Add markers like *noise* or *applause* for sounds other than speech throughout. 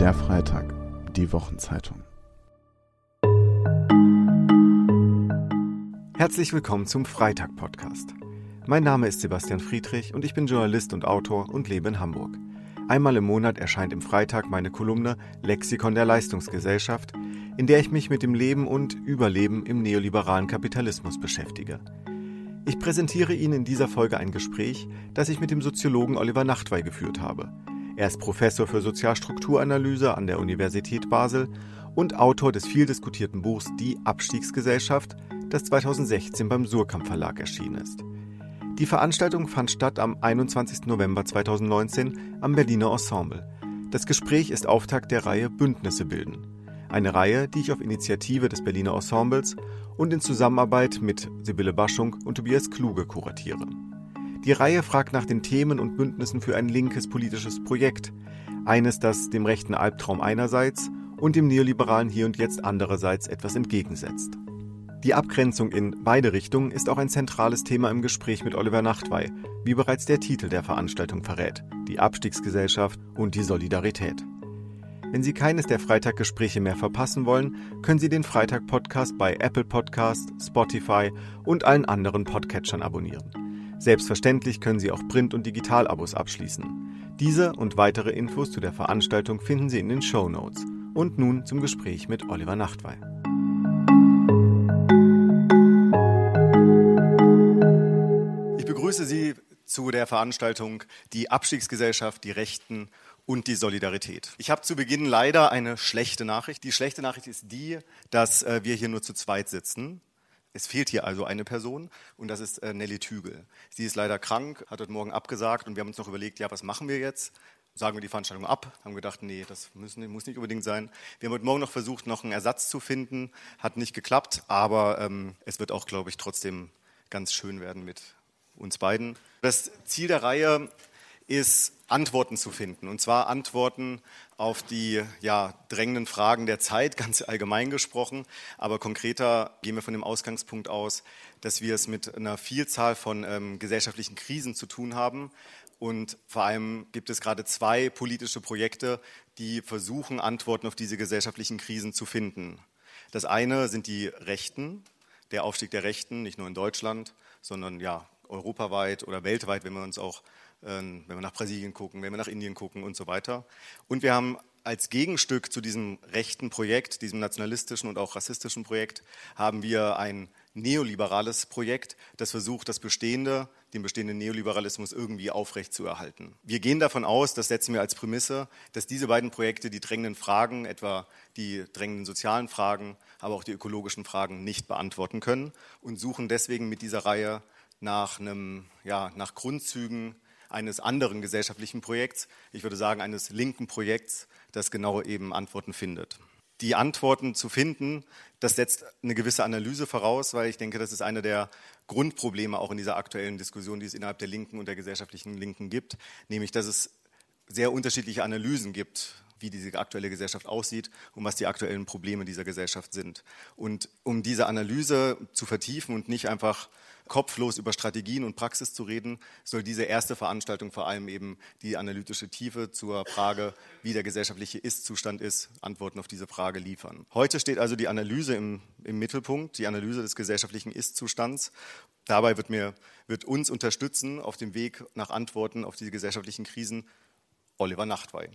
Der Freitag, die Wochenzeitung. Herzlich willkommen zum Freitag-Podcast. Mein Name ist Sebastian Friedrich und ich bin Journalist und Autor und lebe in Hamburg. Einmal im Monat erscheint im Freitag meine Kolumne Lexikon der Leistungsgesellschaft, in der ich mich mit dem Leben und Überleben im neoliberalen Kapitalismus beschäftige. Ich präsentiere Ihnen in dieser Folge ein Gespräch, das ich mit dem Soziologen Oliver Nachtwey geführt habe. Er ist Professor für Sozialstrukturanalyse an der Universität Basel und Autor des viel diskutierten Buchs Die Abstiegsgesellschaft, das 2016 beim Surkamp Verlag erschienen ist. Die Veranstaltung fand statt am 21. November 2019 am Berliner Ensemble. Das Gespräch ist Auftakt der Reihe Bündnisse bilden. Eine Reihe, die ich auf Initiative des Berliner Ensembles und in Zusammenarbeit mit Sibylle Baschung und Tobias Kluge kuratiere. Die Reihe fragt nach den Themen und Bündnissen für ein linkes politisches Projekt. Eines, das dem rechten Albtraum einerseits und dem neoliberalen Hier und Jetzt andererseits etwas entgegensetzt. Die Abgrenzung in beide Richtungen ist auch ein zentrales Thema im Gespräch mit Oliver Nachtwey, wie bereits der Titel der Veranstaltung verrät, die Abstiegsgesellschaft und die Solidarität. Wenn Sie keines der Freitaggespräche mehr verpassen wollen, können Sie den Freitag-Podcast bei Apple Podcast, Spotify und allen anderen Podcatchern abonnieren. Selbstverständlich können Sie auch Print- und Digital-Abos abschließen. Diese und weitere Infos zu der Veranstaltung finden Sie in den Show Notes. Und nun zum Gespräch mit Oliver Nachtwey. Ich begrüße Sie zu der Veranstaltung Die Abstiegsgesellschaft, die Rechten und die Solidarität. Ich habe zu Beginn leider eine schlechte Nachricht. Die schlechte Nachricht ist die, dass äh, wir hier nur zu zweit sitzen. Es fehlt hier also eine Person und das ist äh, Nelly Tügel. Sie ist leider krank, hat heute Morgen abgesagt und wir haben uns noch überlegt, ja, was machen wir jetzt? Sagen wir die Veranstaltung ab? Haben gedacht, nee, das müssen, muss nicht unbedingt sein. Wir haben heute Morgen noch versucht, noch einen Ersatz zu finden. Hat nicht geklappt, aber ähm, es wird auch, glaube ich, trotzdem ganz schön werden mit uns beiden. Das Ziel der Reihe ist, Antworten zu finden. Und zwar Antworten auf die ja, drängenden Fragen der Zeit, *laughs* ganz allgemein gesprochen. Aber konkreter gehen wir von dem Ausgangspunkt aus, dass wir es mit einer Vielzahl von ähm, gesellschaftlichen Krisen zu tun haben. Und vor allem gibt es gerade zwei politische Projekte, die versuchen, Antworten auf diese gesellschaftlichen Krisen zu finden. Das eine sind die Rechten, der Aufstieg der Rechten, nicht nur in Deutschland, sondern ja europaweit oder weltweit, wenn wir uns auch wenn wir nach Brasilien gucken, wenn wir nach Indien gucken und so weiter. Und wir haben als Gegenstück zu diesem rechten Projekt, diesem nationalistischen und auch rassistischen Projekt, haben wir ein neoliberales Projekt, das versucht, das Bestehende, den bestehenden Neoliberalismus irgendwie aufrechtzuerhalten. Wir gehen davon aus, das setzen wir als Prämisse, dass diese beiden Projekte die drängenden Fragen, etwa die drängenden sozialen Fragen, aber auch die ökologischen Fragen nicht beantworten können und suchen deswegen mit dieser Reihe nach, einem, ja, nach Grundzügen eines anderen gesellschaftlichen Projekts, ich würde sagen eines linken Projekts, das genau eben Antworten findet. Die Antworten zu finden, das setzt eine gewisse Analyse voraus, weil ich denke, das ist eine der Grundprobleme auch in dieser aktuellen Diskussion, die es innerhalb der Linken und der gesellschaftlichen Linken gibt, nämlich dass es sehr unterschiedliche Analysen gibt, wie diese aktuelle Gesellschaft aussieht und was die aktuellen Probleme dieser Gesellschaft sind. Und um diese Analyse zu vertiefen und nicht einfach kopflos über Strategien und Praxis zu reden, soll diese erste Veranstaltung vor allem eben die analytische Tiefe zur Frage, wie der gesellschaftliche Ist-Zustand ist, Antworten auf diese Frage liefern. Heute steht also die Analyse im, im Mittelpunkt, die Analyse des gesellschaftlichen Ist-Zustands. Dabei wird, mir, wird uns unterstützen auf dem Weg nach Antworten auf diese gesellschaftlichen Krisen Oliver Nachtwey.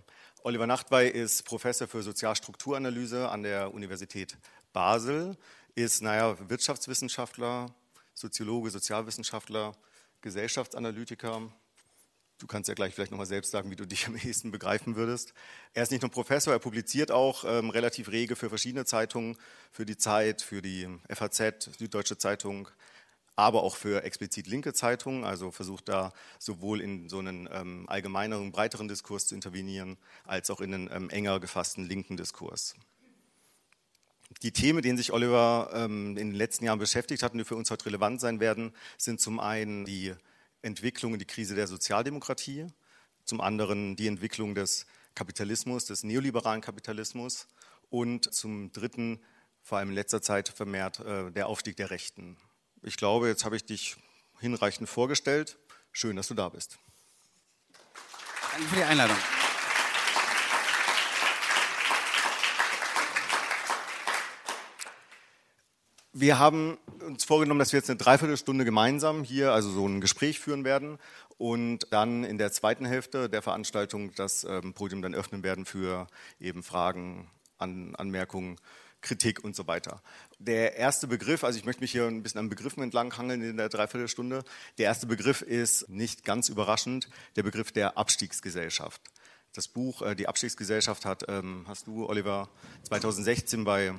Oliver Nachtwey ist Professor für Sozialstrukturanalyse an der Universität Basel, ist naja, Wirtschaftswissenschaftler, Soziologe, Sozialwissenschaftler, Gesellschaftsanalytiker. Du kannst ja gleich vielleicht nochmal selbst sagen, wie du dich am ehesten begreifen würdest. Er ist nicht nur Professor, er publiziert auch ähm, relativ rege für verschiedene Zeitungen, für die Zeit, für die FAZ, Süddeutsche Zeitung, aber auch für explizit linke Zeitungen, also versucht da sowohl in so einen ähm, allgemeineren, breiteren Diskurs zu intervenieren, als auch in einen ähm, enger gefassten linken Diskurs. Die Themen, denen sich Oliver ähm, in den letzten Jahren beschäftigt hat und die für uns heute relevant sein werden, sind zum einen die Entwicklung und die Krise der Sozialdemokratie, zum anderen die Entwicklung des Kapitalismus, des neoliberalen Kapitalismus und zum dritten, vor allem in letzter Zeit vermehrt, äh, der Aufstieg der Rechten. Ich glaube, jetzt habe ich dich hinreichend vorgestellt. Schön, dass du da bist. Danke für die Einladung. Wir haben uns vorgenommen, dass wir jetzt eine Dreiviertelstunde gemeinsam hier, also so ein Gespräch führen werden und dann in der zweiten Hälfte der Veranstaltung das ähm, Podium dann öffnen werden für eben Fragen, An Anmerkungen, Kritik und so weiter. Der erste Begriff, also ich möchte mich hier ein bisschen an Begriffen entlanghangeln in der Dreiviertelstunde. Der erste Begriff ist nicht ganz überraschend der Begriff der Abstiegsgesellschaft. Das Buch äh, Die Abstiegsgesellschaft hat, ähm, hast du, Oliver, 2016 bei,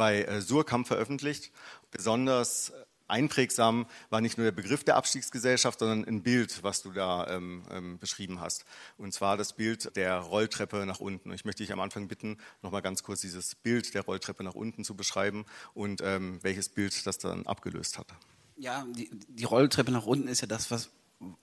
bei äh, Surkamp veröffentlicht. Besonders einprägsam war nicht nur der Begriff der Abstiegsgesellschaft, sondern ein Bild, was du da ähm, ähm, beschrieben hast. Und zwar das Bild der Rolltreppe nach unten. Ich möchte dich am Anfang bitten, nochmal ganz kurz dieses Bild der Rolltreppe nach unten zu beschreiben und ähm, welches Bild das dann abgelöst hat. Ja, die, die Rolltreppe nach unten ist ja das, was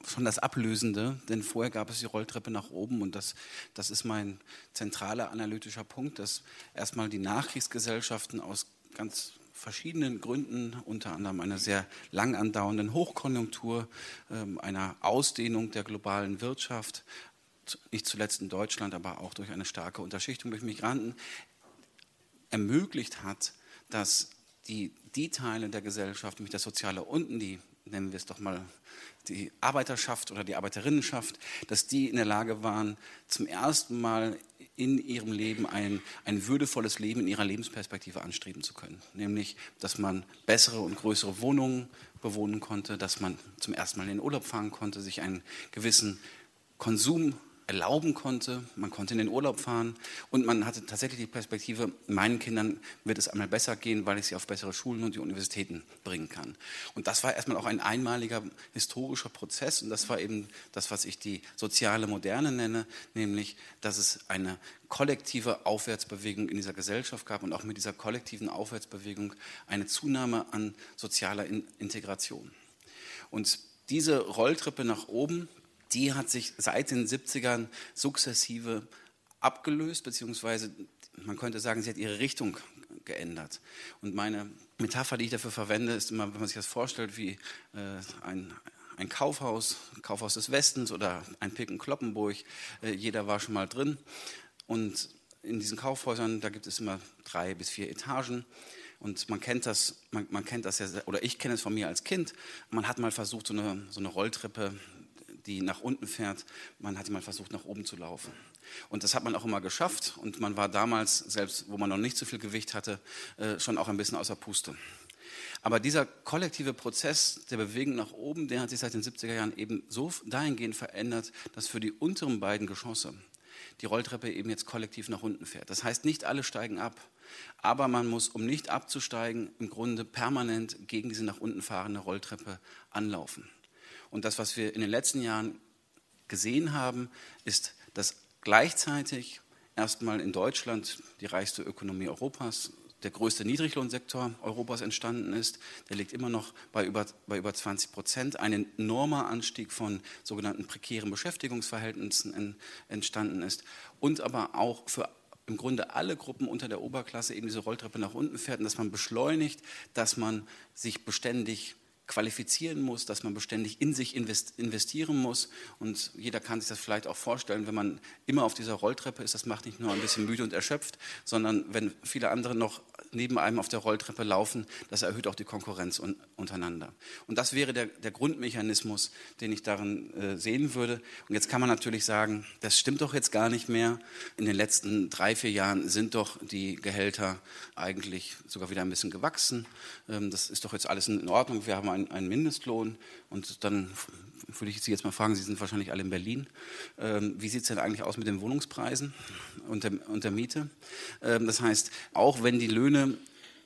schon das Ablösende, denn vorher gab es die Rolltreppe nach oben und das, das ist mein zentraler analytischer Punkt, dass erstmal die Nachkriegsgesellschaften aus ganz verschiedenen Gründen, unter anderem einer sehr lang andauernden Hochkonjunktur, ähm, einer Ausdehnung der globalen Wirtschaft, nicht zuletzt in Deutschland, aber auch durch eine starke Unterschichtung durch Migranten, ermöglicht hat, dass die, die Teile der Gesellschaft, nämlich das soziale Unten, die nennen wir es doch mal die Arbeiterschaft oder die Arbeiterinnenschaft, dass die in der Lage waren, zum ersten Mal in ihrem Leben ein, ein würdevolles Leben in ihrer Lebensperspektive anstreben zu können. Nämlich, dass man bessere und größere Wohnungen bewohnen konnte, dass man zum ersten Mal in den Urlaub fahren konnte, sich einen gewissen Konsum erlauben konnte. Man konnte in den Urlaub fahren und man hatte tatsächlich die Perspektive, meinen Kindern wird es einmal besser gehen, weil ich sie auf bessere Schulen und die Universitäten bringen kann. Und das war erstmal auch ein einmaliger historischer Prozess und das war eben das, was ich die soziale Moderne nenne, nämlich, dass es eine kollektive Aufwärtsbewegung in dieser Gesellschaft gab und auch mit dieser kollektiven Aufwärtsbewegung eine Zunahme an sozialer Integration. Und diese Rolltreppe nach oben, die hat sich seit den 70ern sukzessive abgelöst, beziehungsweise man könnte sagen, sie hat ihre Richtung geändert. Und meine Metapher, die ich dafür verwende, ist immer, wenn man sich das vorstellt, wie äh, ein, ein Kaufhaus, Kaufhaus des Westens oder ein Picken Kloppenburg. Äh, jeder war schon mal drin. Und in diesen Kaufhäusern, da gibt es immer drei bis vier Etagen. Und man kennt das, man, man kennt das ja, oder ich kenne es von mir als Kind. Man hat mal versucht, so eine, so eine Rolltreppe die nach unten fährt. Man hat mal versucht, nach oben zu laufen. Und das hat man auch immer geschafft. Und man war damals, selbst wo man noch nicht so viel Gewicht hatte, äh, schon auch ein bisschen außer Puste. Aber dieser kollektive Prozess der Bewegung nach oben, der hat sich seit den 70er Jahren eben so dahingehend verändert, dass für die unteren beiden Geschosse die Rolltreppe eben jetzt kollektiv nach unten fährt. Das heißt, nicht alle steigen ab, aber man muss, um nicht abzusteigen, im Grunde permanent gegen diese nach unten fahrende Rolltreppe anlaufen. Und das, was wir in den letzten Jahren gesehen haben, ist, dass gleichzeitig erstmal in Deutschland die reichste Ökonomie Europas, der größte Niedriglohnsektor Europas entstanden ist. Der liegt immer noch bei über, bei über 20 Prozent. Ein enormer Anstieg von sogenannten prekären Beschäftigungsverhältnissen in, entstanden ist. Und aber auch für im Grunde alle Gruppen unter der Oberklasse eben diese Rolltreppe nach unten fährt und dass man beschleunigt, dass man sich beständig qualifizieren muss, dass man beständig in sich investieren muss. Und jeder kann sich das vielleicht auch vorstellen, wenn man immer auf dieser Rolltreppe ist, das macht nicht nur ein bisschen müde und erschöpft, sondern wenn viele andere noch neben einem auf der Rolltreppe laufen, das erhöht auch die Konkurrenz un untereinander. Und das wäre der, der Grundmechanismus, den ich darin äh, sehen würde. Und jetzt kann man natürlich sagen, das stimmt doch jetzt gar nicht mehr. In den letzten drei, vier Jahren sind doch die Gehälter eigentlich sogar wieder ein bisschen gewachsen. Ähm, das ist doch jetzt alles in Ordnung. Wir haben einen, einen Mindestlohn und dann würde ich Sie jetzt mal fragen, Sie sind wahrscheinlich alle in Berlin. Ähm, wie sieht es denn eigentlich aus mit den Wohnungspreisen und der, und der Miete? Ähm, das heißt, auch wenn die Löhne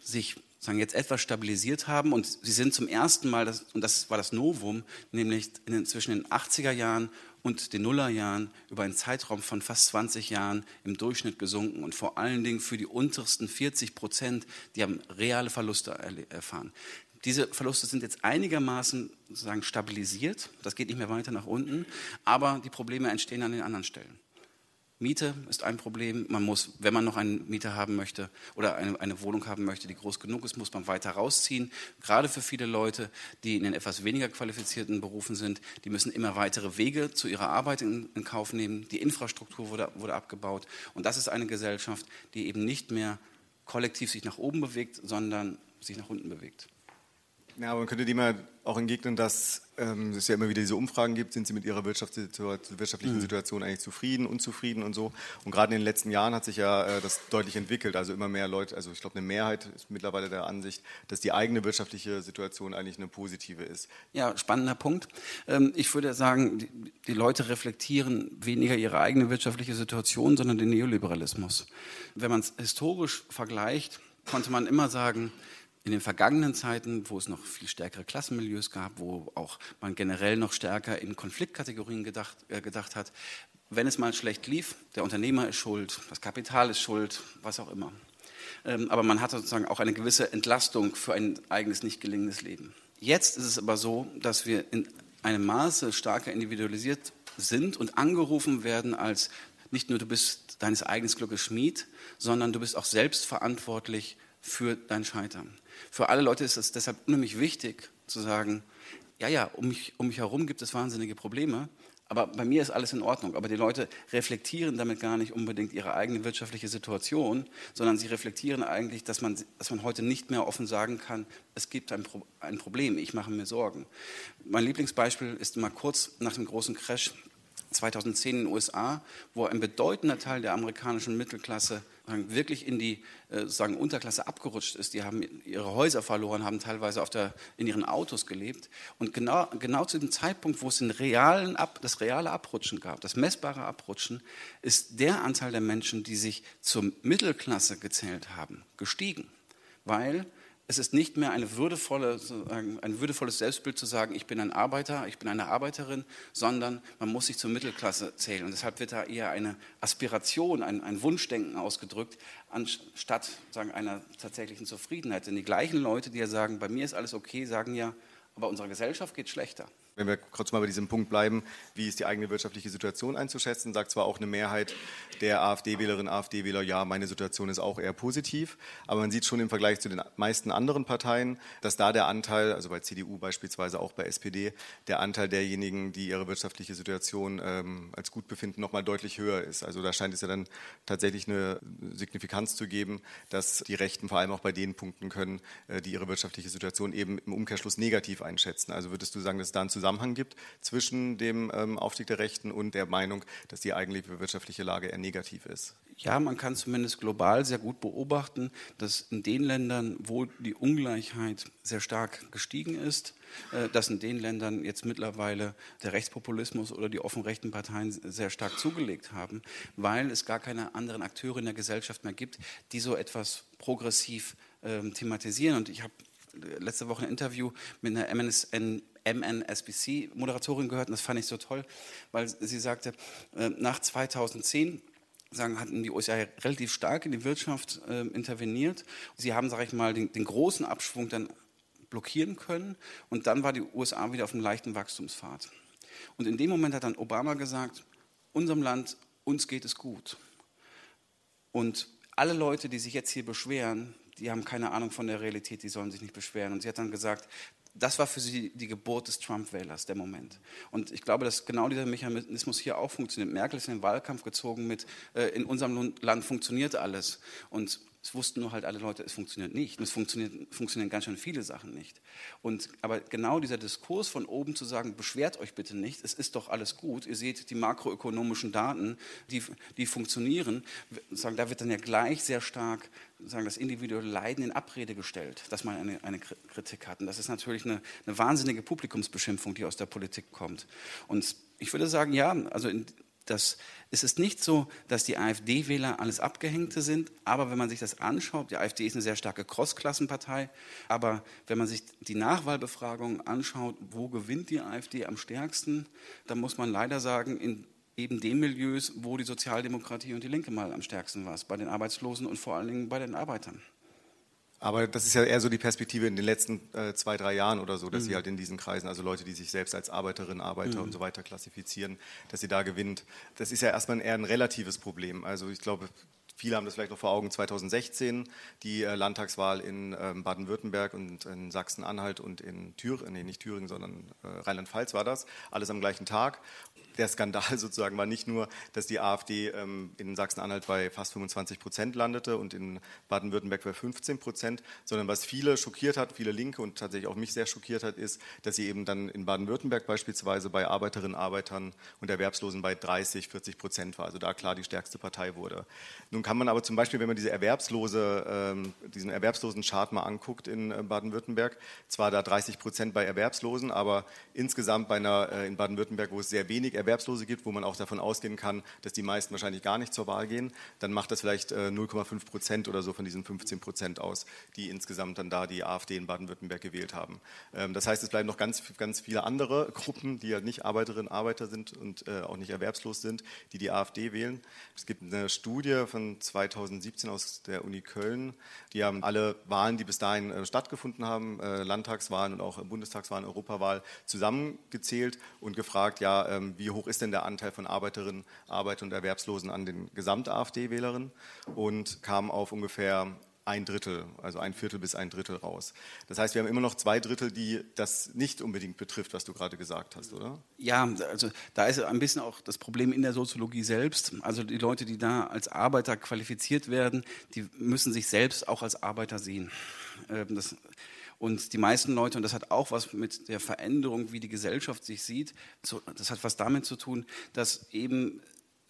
sich sagen, jetzt etwas stabilisiert haben und sie sind zum ersten Mal, das, und das war das Novum, nämlich in den, zwischen den 80er Jahren und den Nullerjahren über einen Zeitraum von fast 20 Jahren im Durchschnitt gesunken und vor allen Dingen für die untersten 40 Prozent, die haben reale Verluste erfahren. Diese Verluste sind jetzt einigermaßen sozusagen stabilisiert. Das geht nicht mehr weiter nach unten. Aber die Probleme entstehen an den anderen Stellen. Miete ist ein Problem. Man muss, wenn man noch einen Mieter haben möchte oder eine, eine, Wohnung haben möchte, die groß genug ist, muss man weiter rausziehen. Gerade für viele Leute, die in den etwas weniger qualifizierten Berufen sind, die müssen immer weitere Wege zu ihrer Arbeit in, in Kauf nehmen. Die Infrastruktur wurde, wurde abgebaut. Und das ist eine Gesellschaft, die eben nicht mehr kollektiv sich nach oben bewegt, sondern sich nach unten bewegt. Ja, aber man könnte dem ja auch entgegnen, dass ähm, es ja immer wieder diese Umfragen gibt, sind Sie mit Ihrer wirtschaftlichen mhm. Situation eigentlich zufrieden, unzufrieden und so. Und gerade in den letzten Jahren hat sich ja äh, das deutlich entwickelt. Also immer mehr Leute, also ich glaube eine Mehrheit ist mittlerweile der Ansicht, dass die eigene wirtschaftliche Situation eigentlich eine positive ist. Ja, spannender Punkt. Ähm, ich würde sagen, die, die Leute reflektieren weniger ihre eigene wirtschaftliche Situation, sondern den Neoliberalismus. Wenn man es historisch vergleicht, konnte man immer sagen, in den vergangenen Zeiten, wo es noch viel stärkere Klassenmilieus gab, wo auch man generell noch stärker in Konfliktkategorien gedacht, äh, gedacht hat, wenn es mal schlecht lief, der Unternehmer ist schuld, das Kapital ist schuld, was auch immer. Ähm, aber man hat sozusagen auch eine gewisse Entlastung für ein eigenes nicht gelingendes Leben. Jetzt ist es aber so, dass wir in einem Maße stärker individualisiert sind und angerufen werden als nicht nur du bist deines eigenen Glückes Schmied, sondern du bist auch selbst verantwortlich für dein Scheitern. Für alle Leute ist es deshalb unheimlich wichtig zu sagen, ja, ja, um mich, um mich herum gibt es wahnsinnige Probleme, aber bei mir ist alles in Ordnung. Aber die Leute reflektieren damit gar nicht unbedingt ihre eigene wirtschaftliche Situation, sondern sie reflektieren eigentlich, dass man, dass man heute nicht mehr offen sagen kann, es gibt ein, Pro ein Problem, ich mache mir Sorgen. Mein Lieblingsbeispiel ist mal kurz nach dem großen Crash 2010 in den USA, wo ein bedeutender Teil der amerikanischen Mittelklasse wirklich in die äh, sagen, Unterklasse abgerutscht ist. Die haben ihre Häuser verloren, haben teilweise auf der, in ihren Autos gelebt. Und genau, genau zu dem Zeitpunkt, wo es den realen Ab, das reale Abrutschen gab, das messbare Abrutschen, ist der Anteil der Menschen, die sich zur Mittelklasse gezählt haben, gestiegen. Weil es ist nicht mehr würdevolle, ein würdevolles Selbstbild zu sagen, ich bin ein Arbeiter, ich bin eine Arbeiterin, sondern man muss sich zur Mittelklasse zählen. Und deshalb wird da eher eine Aspiration, ein, ein Wunschdenken ausgedrückt, anstatt sagen, einer tatsächlichen Zufriedenheit. Denn die gleichen Leute, die ja sagen, bei mir ist alles okay, sagen ja, aber unserer Gesellschaft geht schlechter. Wenn wir kurz mal bei diesem Punkt bleiben, wie ist die eigene wirtschaftliche Situation einzuschätzen, sagt zwar auch eine Mehrheit der AfD-Wählerinnen und AfD-Wähler, ja, meine Situation ist auch eher positiv, aber man sieht schon im Vergleich zu den meisten anderen Parteien, dass da der Anteil, also bei CDU beispielsweise auch bei SPD, der Anteil derjenigen, die ihre wirtschaftliche Situation ähm, als gut befinden, nochmal deutlich höher ist. Also da scheint es ja dann tatsächlich eine Signifikanz zu geben, dass die Rechten vor allem auch bei den Punkten können, äh, die ihre wirtschaftliche Situation eben im Umkehrschluss negativ einschätzen. Also würdest du sagen, dass da ein Zusammenhang gibt zwischen dem ähm, Aufstieg der Rechten und der Meinung, dass die eigentliche wirtschaftliche Lage eher negativ ist? Ja, man kann zumindest global sehr gut beobachten, dass in den Ländern, wo die Ungleichheit sehr stark gestiegen ist, äh, dass in den Ländern jetzt mittlerweile der Rechtspopulismus oder die offen rechten Parteien sehr stark zugelegt haben, weil es gar keine anderen Akteure in der Gesellschaft mehr gibt, die so etwas progressiv ähm, thematisieren. Und ich habe letzte Woche ein Interview mit einer MNSN, MNSBC-Moderatorin gehört und das fand ich so toll, weil sie sagte, äh, nach 2010 sagen, hatten die USA relativ stark in die Wirtschaft äh, interveniert. Sie haben, sage ich mal, den, den, großen Abschwung dann blockieren können und dann war die USA wieder auf einem leichten Wachstumspfad. Und in dem Moment hat dann Obama gesagt, unserem Land, uns geht es gut. Und alle Leute, die sich jetzt hier beschweren, die haben keine Ahnung von der Realität, die sollen sich nicht beschweren. Und sie hat dann gesagt, das war für sie die Geburt des Trump-Wählers, der Moment. Und ich glaube, dass genau dieser Mechanismus hier auch funktioniert. Merkel ist in den Wahlkampf gezogen mit, äh, in unserem Land funktioniert alles. Und es wussten nur halt alle Leute, es funktioniert nicht. Und es funktionieren ganz schön viele Sachen nicht. Und, aber genau dieser Diskurs von oben zu sagen, beschwert euch bitte nicht, es ist doch alles gut. Ihr seht die makroökonomischen Daten, die, die funktionieren. Sagen, da wird dann ja gleich sehr stark sagen, das individuelle Leiden in Abrede gestellt, dass man eine, eine Kritik hat. Und das ist natürlich eine, eine wahnsinnige Publikumsbeschimpfung, die aus der Politik kommt. Und ich würde sagen, ja, also in, das, es ist nicht so, dass die AfD-Wähler alles Abgehängte sind, aber wenn man sich das anschaut, die AfD ist eine sehr starke Crossklassenpartei, aber wenn man sich die Nachwahlbefragungen anschaut, wo gewinnt die AfD am stärksten, dann muss man leider sagen, in eben den Milieus, wo die Sozialdemokratie und die Linke mal am stärksten war, bei den Arbeitslosen und vor allen Dingen bei den Arbeitern. Aber das ist ja eher so die Perspektive in den letzten äh, zwei, drei Jahren oder so, dass mhm. sie halt in diesen Kreisen, also Leute, die sich selbst als Arbeiterinnen, Arbeiter mhm. und so weiter klassifizieren, dass sie da gewinnt. Das ist ja erstmal eher ein relatives Problem. Also ich glaube, Viele haben das vielleicht noch vor Augen 2016, die äh, Landtagswahl in ähm, Baden-Württemberg und in Sachsen-Anhalt und in Thüringen, nee, nicht Thüringen, sondern äh, Rheinland-Pfalz war das, alles am gleichen Tag. Der Skandal *laughs* sozusagen war nicht nur, dass die AfD ähm, in Sachsen-Anhalt bei fast 25 Prozent landete und in Baden-Württemberg bei 15 Prozent, sondern was viele schockiert hat, viele Linke und tatsächlich auch mich sehr schockiert hat, ist, dass sie eben dann in Baden-Württemberg beispielsweise bei Arbeiterinnen, Arbeitern und Erwerbslosen bei 30, 40 Prozent war, also da klar die stärkste Partei wurde. Nun kann man aber zum Beispiel, wenn man diese Erwerbslose, ähm, diesen erwerbslosen Chart mal anguckt in äh, Baden-Württemberg, zwar da 30 Prozent bei Erwerbslosen, aber insgesamt bei einer, äh, in Baden-Württemberg, wo es sehr wenig Erwerbslose gibt, wo man auch davon ausgehen kann, dass die meisten wahrscheinlich gar nicht zur Wahl gehen, dann macht das vielleicht äh, 0,5 Prozent oder so von diesen 15 Prozent aus, die insgesamt dann da die AfD in Baden-Württemberg gewählt haben. Ähm, das heißt, es bleiben noch ganz, ganz viele andere Gruppen, die ja nicht Arbeiterinnen, Arbeiter sind und äh, auch nicht erwerbslos sind, die die AfD wählen. Es gibt eine Studie von 2017 aus der Uni Köln. Die haben alle Wahlen, die bis dahin äh, stattgefunden haben, äh, Landtagswahlen und auch Bundestagswahlen, Europawahl, zusammengezählt und gefragt, ja, ähm, wie hoch ist denn der Anteil von Arbeiterinnen, Arbeiter und Erwerbslosen an den Gesamt-AfD-Wählerinnen und kam auf ungefähr ein Drittel, also ein Viertel bis ein Drittel raus. Das heißt, wir haben immer noch zwei Drittel, die das nicht unbedingt betrifft, was du gerade gesagt hast, oder? Ja, also da ist ein bisschen auch das Problem in der Soziologie selbst. Also die Leute, die da als Arbeiter qualifiziert werden, die müssen sich selbst auch als Arbeiter sehen. Ähm, das, und die meisten Leute, und das hat auch was mit der Veränderung, wie die Gesellschaft sich sieht, das hat was damit zu tun, dass eben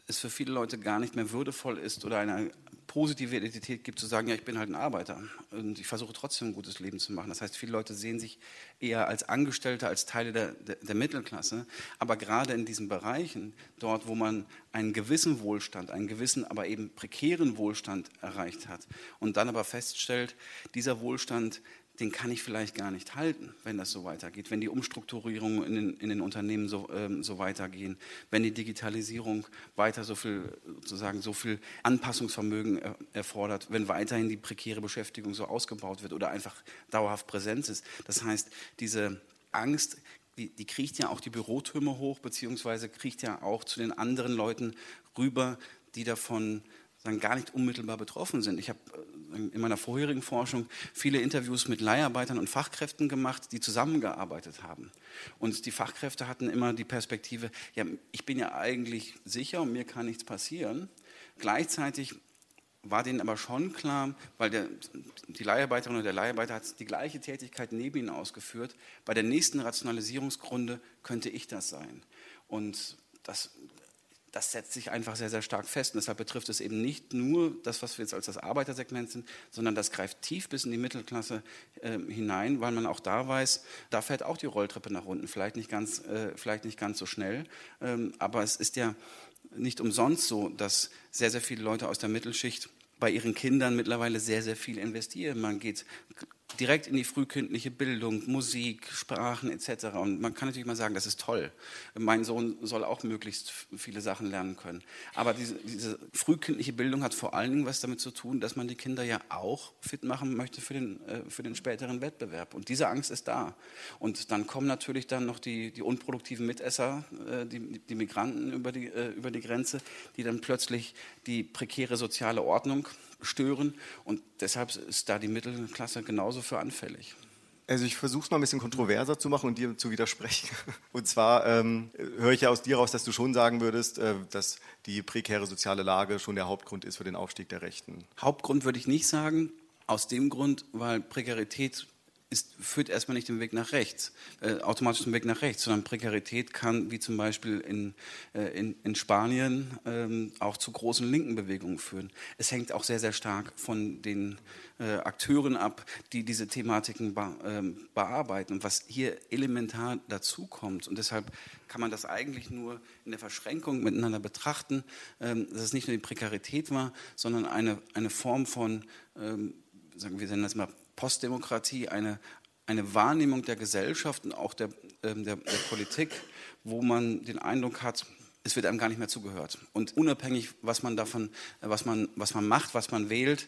es für viele Leute gar nicht mehr würdevoll ist oder eine positive Identität gibt, zu sagen, ja, ich bin halt ein Arbeiter und ich versuche trotzdem ein gutes Leben zu machen. Das heißt, viele Leute sehen sich eher als Angestellte, als Teile der, der, der Mittelklasse. Aber gerade in diesen Bereichen, dort, wo man einen gewissen Wohlstand, einen gewissen, aber eben prekären Wohlstand erreicht hat und dann aber feststellt, dieser Wohlstand den kann ich vielleicht gar nicht halten, wenn das so weitergeht, wenn die Umstrukturierungen in den, in den Unternehmen so, ähm, so, weitergehen, wenn die Digitalisierung weiter so viel, sozusagen so viel Anpassungsvermögen er, erfordert, wenn weiterhin die prekäre Beschäftigung so ausgebaut wird oder einfach dauerhaft Präsenz ist. Das heißt, diese Angst, die, die kriecht ja auch die Bürotürme hoch, beziehungsweise kriecht ja auch zu den anderen Leuten rüber, die davon sagen, gar nicht unmittelbar betroffen sind. Ich habe äh, in meiner vorherigen Forschung viele Interviews mit Leiharbeitern und Fachkräften gemacht, die zusammengearbeitet haben. Und die Fachkräfte hatten immer die Perspektive, ja, ich bin ja eigentlich sicher und mir kann nichts passieren. Gleichzeitig war denen aber schon klar, weil der, die Leiharbeiterin oder der Leiharbeiter hat die gleiche Tätigkeit neben ihnen ausgeführt, bei der nächsten Rationalisierungsgrunde könnte ich das sein. Und das das setzt sich einfach sehr, sehr stark fest. Und deshalb betrifft es eben nicht nur das, was wir jetzt als das Arbeitersegment sind, sondern das greift tief bis in die Mittelklasse äh, hinein, weil man auch da weiß, da fährt auch die Rolltreppe nach unten. Vielleicht nicht ganz, äh, vielleicht nicht ganz so schnell, ähm, aber es ist ja nicht umsonst so, dass sehr, sehr viele Leute aus der Mittelschicht bei ihren Kindern mittlerweile sehr, sehr viel investieren. Man geht direkt in die frühkindliche Bildung, Musik, Sprachen etc. Und man kann natürlich mal sagen, das ist toll. Mein Sohn soll auch möglichst viele Sachen lernen können. Aber diese, diese frühkindliche Bildung hat vor allen Dingen was damit zu tun, dass man die Kinder ja auch fit machen möchte für den, äh, für den späteren Wettbewerb. Und diese Angst ist da. Und dann kommen natürlich dann noch die, die unproduktiven Mitesser, äh, die, die Migranten über die, äh, über die Grenze, die dann plötzlich die prekäre soziale Ordnung stören. Und deshalb ist da die Mittelklasse genauso für anfällig. Also ich versuche es mal ein bisschen kontroverser zu machen und dir zu widersprechen. *laughs* Und zwar ähm, höre ich ja aus dir raus, dass du schon sagen würdest, äh, dass die prekäre soziale Lage schon der Hauptgrund ist für den Aufstieg der Rechten. Hauptgrund würde ich nicht sagen. Aus dem Grund, weil Prekarität ist, führt erstmal nicht den Weg nach rechts, äh, automatisch den Weg nach rechts, sondern Prekarität kann, wie zum Beispiel in, äh, in, in Spanien, ähm, auch zu großen linken Bewegungen führen. Es hängt auch sehr, sehr stark von den äh, Akteuren ab, die diese Thematiken be, ähm, bearbeiten. Und was hier elementar dazukommt, und deshalb kann man das eigentlich nur in der Verschränkung miteinander betrachten, ähm, dass es nicht nur die Prekarität war, sondern eine, eine Form von, ähm, sagen wir nennen das mal Postdemokratie eine, eine Wahrnehmung der Gesellschaft und auch der, äh, der, der Politik, wo man den Eindruck hat, es wird einem gar nicht mehr zugehört. Und unabhängig, was man davon, was man, was man macht, was man wählt,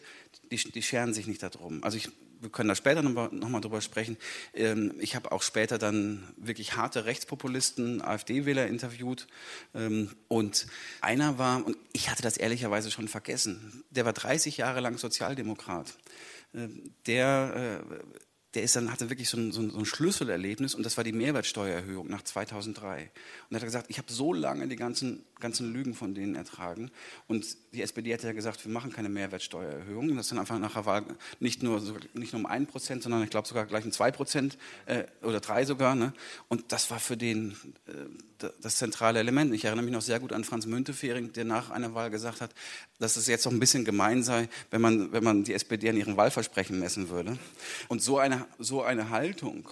die, die scheren sich nicht darum. Also ich wir können da später nochmal noch drüber sprechen. Ähm, ich habe auch später dann wirklich harte Rechtspopulisten, AfD-Wähler interviewt. Ähm, und einer war, und ich hatte das ehrlicherweise schon vergessen, der war 30 Jahre lang Sozialdemokrat. Ähm, der äh, der ist dann, hatte wirklich so ein, so ein, Schlüsselerlebnis und das war die Mehrwertsteuererhöhung nach 2003. Und er hat gesagt, ich habe so lange die ganzen, ganzen Lügen von denen ertragen und die SPD hat ja gesagt, wir machen keine Mehrwertsteuererhöhung. Und das ist dann einfach nach der Wahl nicht nur, nicht nur um ein Prozent, sondern ich glaube sogar gleich um zwei Prozent äh, oder drei sogar. Ne? Und das war für den äh, das zentrale Element. Ich erinnere mich noch sehr gut an Franz Müntefering, der nach einer Wahl gesagt hat, dass es jetzt noch ein bisschen gemein sei, wenn man, wenn man die SPD an ihren Wahlversprechen messen würde. Und so eine, so eine Haltung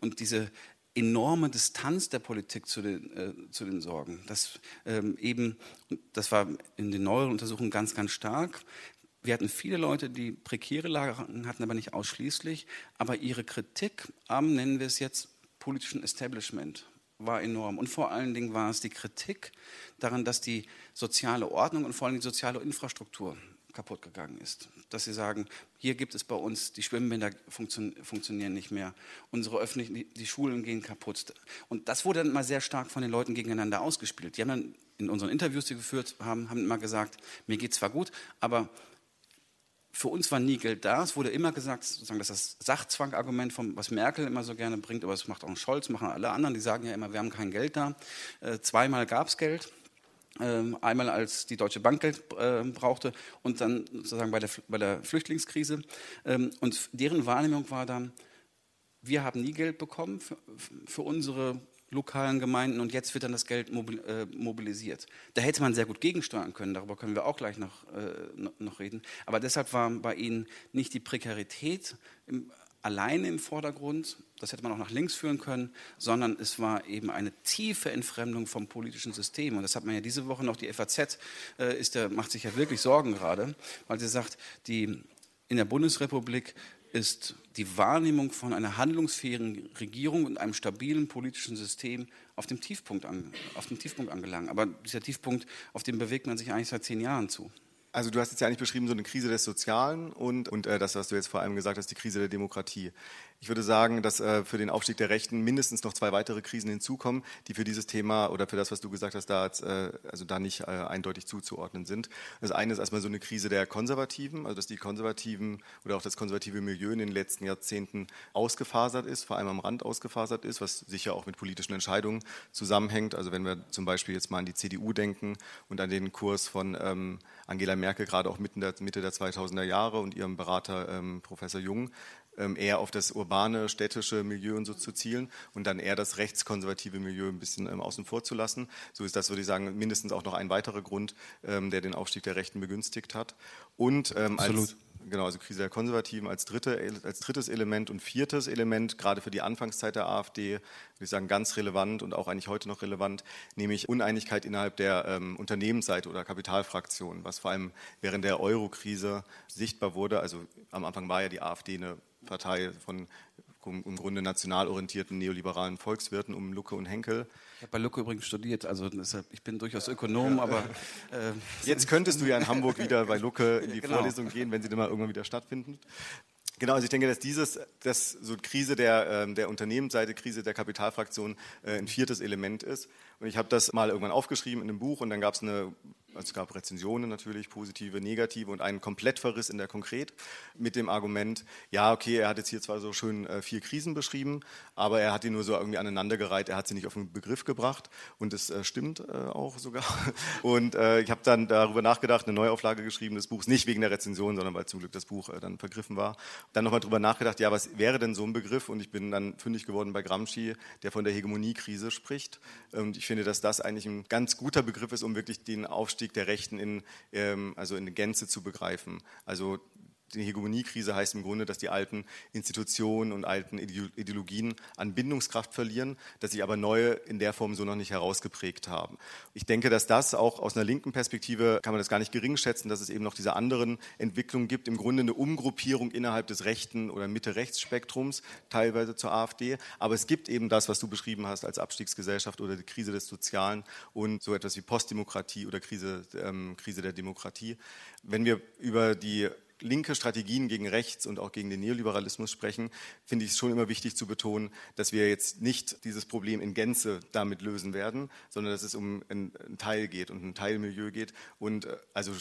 und diese enorme Distanz der Politik zu den, äh, zu den Sorgen. Das ähm, eben, das war in den neueren Untersuchungen ganz, ganz stark. Wir hatten viele Leute, die prekäre Lagen hatten, aber nicht ausschließlich. Aber ihre Kritik am, nennen wir es jetzt, politischen Establishment war enorm. Und vor allen Dingen war es die Kritik daran, dass die soziale Ordnung und vor allem die soziale Infrastruktur kaputt gegangen ist. Dass sie sagen, hier gibt es bei uns, die Schwimmbäder funktio funktionieren nicht mehr, unsere öffentlichen, die, Schulen gehen kaputt. Und das wurde dann mal sehr stark von den Leuten gegeneinander ausgespielt. Die haben dann in unseren Interviews, die wir geführt haben, haben immer gesagt, mir geht zwar gut, aber für uns war nie Geld da. Es wurde immer gesagt, sozusagen, das ist das Sachzwangargument, was Merkel immer so gerne bringt, aber das macht auch Scholz, machen alle anderen, die sagen ja immer, wir haben kein Geld da. Äh, zweimal gab es Geld. Ähm, einmal als die Deutsche Bank Geld äh, brauchte und dann sozusagen bei der, bei der Flüchtlingskrise. Ähm, und deren Wahrnehmung war dann, wir haben nie Geld bekommen für, für unsere lokalen Gemeinden und jetzt wird dann das Geld äh, mobilisiert. Da hätte man sehr gut gegensteuern können, darüber können wir auch gleich noch, äh, noch reden. Aber deshalb war bei Ihnen nicht die Prekarität im, alleine im Vordergrund, das hätte man auch nach links führen können, sondern es war eben eine tiefe Entfremdung vom politischen System. Und das hat man ja diese Woche noch, die FAZ äh, ist der, macht sich ja wirklich Sorgen gerade, weil sie sagt, die, in der Bundesrepublik ist die Wahrnehmung von einer handlungsfähigen Regierung und einem stabilen politischen System auf dem Tiefpunkt, an, auf dem Tiefpunkt angelangt. Aber dieser Tiefpunkt, auf den bewegt man sich eigentlich seit zehn Jahren zu. Also du hast jetzt ja eigentlich beschrieben, so eine Krise des Sozialen und, und äh, das, was du jetzt vor allem gesagt hast, die Krise der Demokratie. Ich würde sagen, dass äh, für den Aufstieg der Rechten mindestens noch zwei weitere Krisen hinzukommen, die für dieses Thema oder für das, was du gesagt hast, da, äh, also da nicht äh, eindeutig zuzuordnen sind. Das eine ist erstmal so eine Krise der Konservativen, also dass die Konservativen oder auch das konservative Milieu in den letzten Jahrzehnten ausgefasert ist, vor allem am Rand ausgefasert ist, was sicher auch mit politischen Entscheidungen zusammenhängt. Also wenn wir zum Beispiel jetzt mal an die CDU denken und an den Kurs von ähm, Angela Merkel, gerade auch mitten der, Mitte der 2000er Jahre und ihrem Berater ähm, Professor Jung, eher auf das urbane, städtische Milieu und so zu zielen und dann eher das rechtskonservative Milieu ein bisschen ähm, außen vor zu lassen. So ist das, würde ich sagen, mindestens auch noch ein weiterer Grund, ähm, der den Aufstieg der Rechten begünstigt hat. Und ähm, als genau, also Krise der Konservativen als, dritte, als drittes Element und viertes Element, gerade für die Anfangszeit der AfD, würde ich sagen, ganz relevant und auch eigentlich heute noch relevant, nämlich Uneinigkeit innerhalb der ähm, Unternehmensseite oder Kapitalfraktion, was vor allem während der Euro-Krise sichtbar wurde. Also am Anfang war ja die AfD eine Partei von im Grunde national orientierten neoliberalen Volkswirten um Lucke und Henkel. Ich habe bei Lucke übrigens studiert, also deshalb, ich bin durchaus Ökonom, aber... *laughs* Äh, Jetzt könntest du ja in Hamburg wieder bei Lucke in die *laughs* genau. Vorlesung gehen, wenn sie dann mal irgendwann wieder stattfinden. Genau, also ich denke, dass dieses, dass so Krise der, ähm, der Unternehmensseite, Krise der Kapitalfraktion äh, ein viertes Element ist. Und ich habe das mal irgendwann aufgeschrieben in einem Buch und dann gab es eine also es gab Rezensionen natürlich, positive, negative und einen Komplettverriss in der Konkret mit dem Argument, ja, okay, er hat jetzt hier zwar so schön äh, vier Krisen beschrieben, aber er hat die nur so irgendwie aneinandergereiht, er hat sie nicht auf den Begriff gebracht und es äh, stimmt äh, auch sogar. *laughs* Und äh, ich habe dann darüber nachgedacht, eine Neuauflage geschrieben des Buchs, nicht wegen der Rezension, sondern weil zum Glück das Buch äh, dann vergriffen war. Dann nochmal darüber nachgedacht, ja, was wäre denn so ein Begriff? Und ich bin dann fündig geworden bei Gramsci, der von der Hegemoniekrise spricht. Und ich finde, dass das eigentlich ein ganz guter Begriff ist, um wirklich den Aufstieg der Rechten in, ähm, also in Gänze zu begreifen. Also die Hegemoniekrise heißt im Grunde, dass die alten Institutionen und alten Ideologien an Bindungskraft verlieren, dass sich aber neue in der Form so noch nicht herausgeprägt haben. Ich denke, dass das auch aus einer linken Perspektive kann man das gar nicht gering schätzen, dass es eben noch diese anderen Entwicklungen gibt, im Grunde eine Umgruppierung innerhalb des rechten oder Mitte-Rechts-Spektrums, teilweise zur AfD. Aber es gibt eben das, was du beschrieben hast als Abstiegsgesellschaft oder die Krise des Sozialen und so etwas wie Postdemokratie oder Krise, ähm, Krise der Demokratie. Wenn wir über die linke Strategien gegen rechts und auch gegen den Neoliberalismus sprechen, finde ich es schon immer wichtig zu betonen, dass wir jetzt nicht dieses Problem in Gänze damit lösen werden, sondern dass es um einen Teil geht und ein Teilmilieu geht. Und äh, also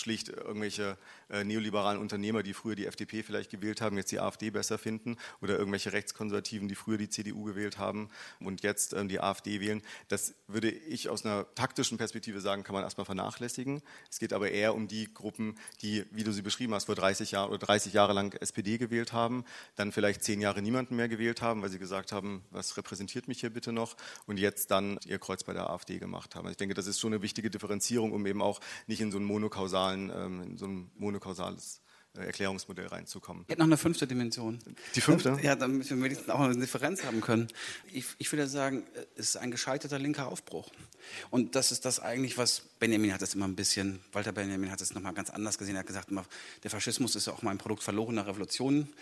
schlicht irgendwelche äh, neoliberalen Unternehmer, die früher die FDP vielleicht gewählt haben, jetzt die AfD besser finden oder irgendwelche Rechtskonservativen, die früher die CDU gewählt haben und jetzt ähm, die AfD wählen. Das würde ich aus einer taktischen Perspektive sagen, kann man erstmal vernachlässigen. Es geht aber eher um die Gruppen, die, wie du sie beschrieben hast, vor 30 Jahren oder 30 Jahre lang SPD gewählt haben, dann vielleicht zehn Jahre niemanden mehr gewählt haben, weil sie gesagt haben, was repräsentiert mich hier bitte noch und jetzt dann ihr Kreuz bei der AfD gemacht haben. Also ich denke, das ist schon eine wichtige Differenzierung, um eben auch nicht in so einen monokausalen, ähm, in so ein monokausales äh, Erklärungsmodell reinzukommen. Ich hätte noch eine fünfte Dimension. Die fünfte? Ja, damit wir wenigstens auch eine Differenz haben können. Ich, ich würde sagen, es ist ein gescheiterter linker Aufbruch. Und das ist das eigentlich, was Benjamin hat es immer ein bisschen, Walter Benjamin hat es nochmal ganz anders gesehen. Er hat gesagt, immer, der Faschismus ist ja auch mal ein Produkt verlorener Revolutionen.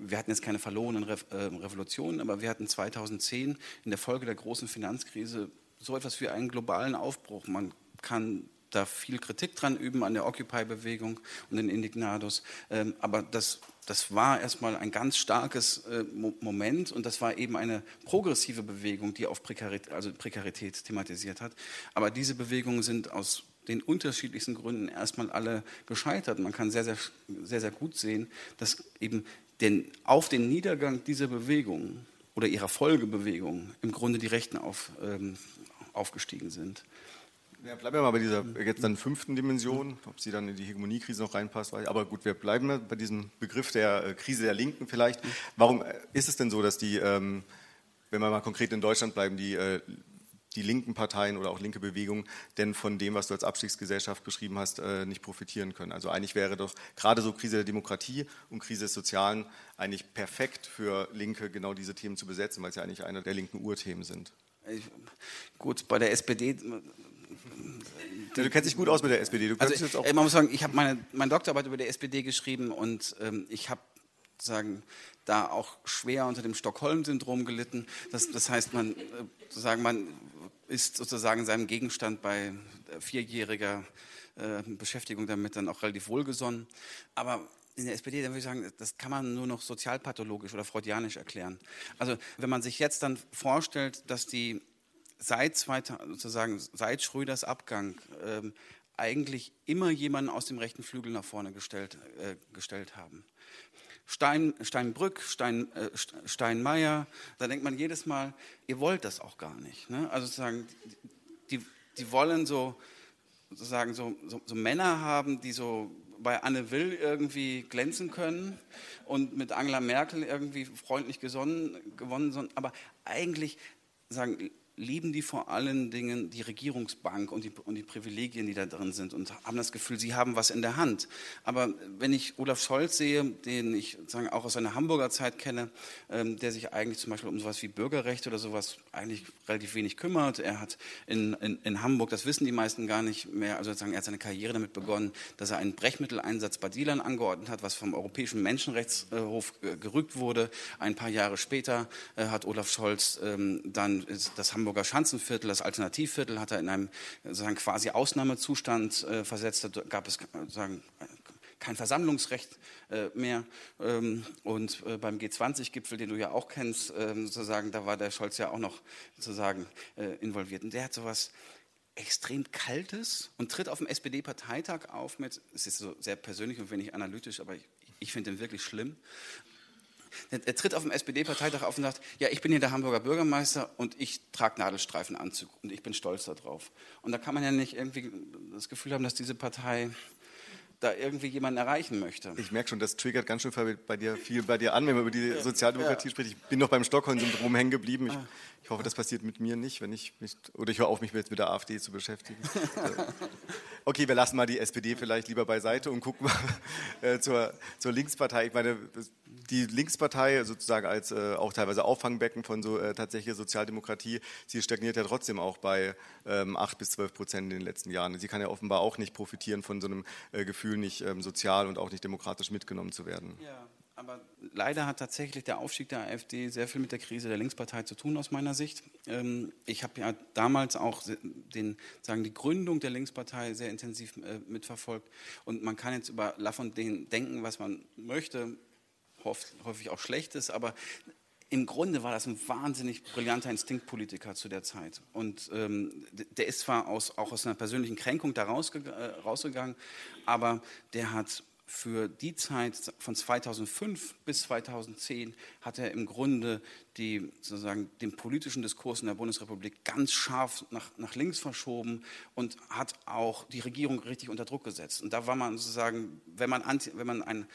Wir hatten jetzt keine verlorenen Re äh, Revolutionen, aber wir hatten 2010 in der Folge der großen Finanzkrise so etwas wie einen globalen Aufbruch. Man kann da viel Kritik dran üben an der Occupy-Bewegung und den Indignados. Ähm, aber das, das war erstmal ein ganz starkes äh, Moment und das war eben eine progressive Bewegung, die auf Prekarität, also Prekarität thematisiert hat. Aber diese Bewegungen sind aus den unterschiedlichsten Gründen erstmal alle gescheitert. Man kann sehr, sehr, sehr, sehr gut sehen, dass eben den, auf den Niedergang dieser Bewegung oder ihrer Folgebewegung im Grunde die Rechten auf, ähm, aufgestiegen sind. Ja, bleiben wir mal bei dieser jetzt dann fünften Dimension, ob sie dann in die Hegemoniekrise noch reinpasst. Aber gut, wir bleiben bei diesem Begriff der äh, Krise der Linken vielleicht. Warum äh, ist es denn so, dass die, ähm, wenn wir mal konkret in Deutschland bleiben, die, äh, die linken Parteien oder auch linke Bewegungen denn von dem, was du als Abstiegsgesellschaft beschrieben hast, nicht profitieren können? Also eigentlich wäre doch gerade so Krise der Demokratie und Krise des Sozialen eigentlich perfekt für Linke, genau diese Themen zu besetzen, weil ja eigentlich eine der linken Urthemen sind. Ich, gut, bei der SPD Du kennst dich gut aus mit der SPD. also, man muss sagen, ich habe meine, meine Doktorarbeit über die SPD geschrieben und ähm, ich habe sagen, da auch schwer unter dem Stockholm-Syndrom gelitten. Das, das heißt, man, äh, sozusagen, man ist sozusagen seinem Gegenstand bei vierjähriger äh, Beschäftigung damit dann auch relativ wohlgesonnen. Aber in der SPD, dann würde ich sagen, das kann man nur noch sozialpathologisch oder freudianisch erklären. Also wenn man sich jetzt dann vorstellt, dass die seit, sozusagen, seit Schröders Abgang ähm, eigentlich immer jemanden aus dem rechten Flügel nach vorne gestellt, äh, gestellt haben. Stein, Steinbrück, Stein, äh, Steinmeier, da denkt man jedes Mal, ihr wollt das auch gar nicht. Ne? Also sozusagen, die, die wollen so, sozusagen so, so, so Männer haben, die so bei Anne Will irgendwie glänzen können und mit Angela Merkel irgendwie freundlich gesonnen, gewonnen, aber eigentlich sagen, lieben die vor allen Dingen die Regierungsbank und die, und die Privilegien, die da drin sind und haben das Gefühl, sie haben was in der Hand. Aber wenn ich Olaf Scholz sehe, den ich sagen, auch aus seiner Hamburger Zeit kenne, ähm, der sich eigentlich zum Beispiel um sowas wie Bürgerrechte oder sowas eigentlich relativ wenig kümmert. Er hat in, in, in Hamburg, das wissen die meisten gar nicht mehr, also sozusagen, er hat seine Karriere damit begonnen, dass er einen Brechmitteleinsatz bei Dealern angeordnet hat, was vom Europäischen Menschenrechtshof äh, gerügt wurde. Ein paar Jahre später äh, hat Olaf Scholz ähm, dann das Hamburg Hamburger Schanzenviertel, das Alternativviertel, hat er in einem sozusagen quasi Ausnahmezustand äh, versetzt. Da gab es sozusagen kein Versammlungsrecht äh, mehr. Ähm, und äh, beim G20-Gipfel, den du ja auch kennst, äh, sozusagen, da war der Scholz ja auch noch sozusagen äh, involviert. Und der hat sowas extrem Kaltes und tritt auf dem SPD-Parteitag auf mit, es ist so sehr persönlich und wenig analytisch, aber ich, ich finde ihn wirklich schlimm. Er tritt auf dem SPD-Parteitag auf und sagt, ja, ich bin hier der Hamburger Bürgermeister und ich trage Nadelstreifenanzug und ich bin stolz darauf. Und da kann man ja nicht irgendwie das Gefühl haben, dass diese Partei da irgendwie jemanden erreichen möchte. Ich merke schon, das triggert ganz schön bei dir, viel bei dir an, wenn man über die Sozialdemokratie ja. spricht. Ich bin noch beim Stockholm-Syndrom *laughs* hängen geblieben. Ich, ah. ich, hoffe, das passiert mit mir nicht, wenn ich mich, oder ich höre auf, mich jetzt mit der AfD zu beschäftigen. *laughs* okay, wir lassen mal die SPD vielleicht lieber beiseite und gucken mal *laughs* äh, zur, zur Linkspartei. Ich meine, die Linkspartei sozusagen als äh, auch teilweise Auffangbecken von so äh, tatsächlicher Sozialdemokratie, sie stagniert ja trotzdem auch bei ähm, 8 bis 12 Prozent in den letzten Jahren. Sie kann ja offenbar auch nicht profitieren von so einem äh, Gefühl, nicht ähm, sozial und auch nicht demokratisch mitgenommen zu werden. Ja. Aber leider hat tatsächlich der Aufstieg der AfD sehr viel mit der Krise der Linkspartei zu tun, aus meiner Sicht. Ähm, ich habe ja damals auch den, sagen, die Gründung der Linkspartei sehr intensiv äh, mitverfolgt. Und man kann jetzt über Lafontaine denken, was man möchte, häufig auch Schlechtes, aber im Grunde war das ein wahnsinnig brillanter Instinktpolitiker zu der Zeit. Und ähm, der ist zwar aus, auch aus einer persönlichen Kränkung da rausge äh, rausgegangen, aber der hat für die Zeit von 2005 bis 2010 hat er im Grunde die, sozusagen den politischen Diskurs in der Bundesrepublik ganz scharf nach, nach links verschoben und hat auch die Regierung richtig unter Druck gesetzt. Und da war man sozusagen, wenn man, anti, wenn man ein,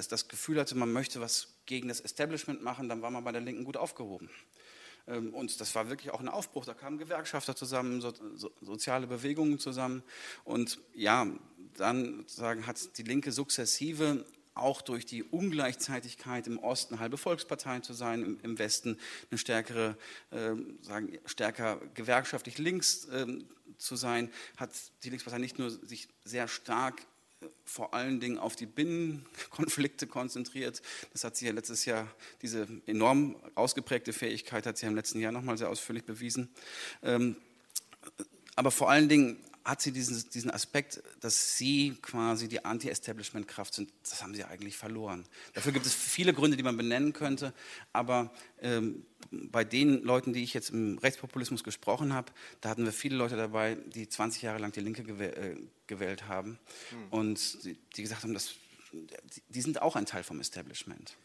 das Gefühl hatte, man möchte was gegen das Establishment machen, dann war man bei der Linken gut aufgehoben. Ähm, und das war wirklich auch ein Aufbruch. Da kamen Gewerkschafter zusammen, so, so, soziale Bewegungen zusammen. Und ja, dann sagen, hat die Linke sukzessive auch durch die Ungleichzeitigkeit im Osten halbe Volksparteien zu sein, im, im Westen eine stärkere, äh, sagen, stärker gewerkschaftlich links äh, zu sein, hat die Linkspartei nicht nur sich sehr stark vor allen Dingen auf die Binnenkonflikte konzentriert. Das hat sie ja letztes Jahr, diese enorm ausgeprägte Fähigkeit hat sie ja im letzten Jahr nochmal sehr ausführlich bewiesen. Ähm, aber vor allen Dingen hat sie diesen, diesen Aspekt, dass sie quasi die Anti-Establishment-Kraft sind, das haben sie eigentlich verloren. Dafür gibt es viele Gründe, die man benennen könnte, aber ähm, bei den Leuten, die ich jetzt im Rechtspopulismus gesprochen habe, da hatten wir viele Leute dabei, die 20 Jahre lang die Linke gewäh äh, gewählt haben mhm. und die, die, gesagt haben, dass, die sind auch ein Teil vom Establishment.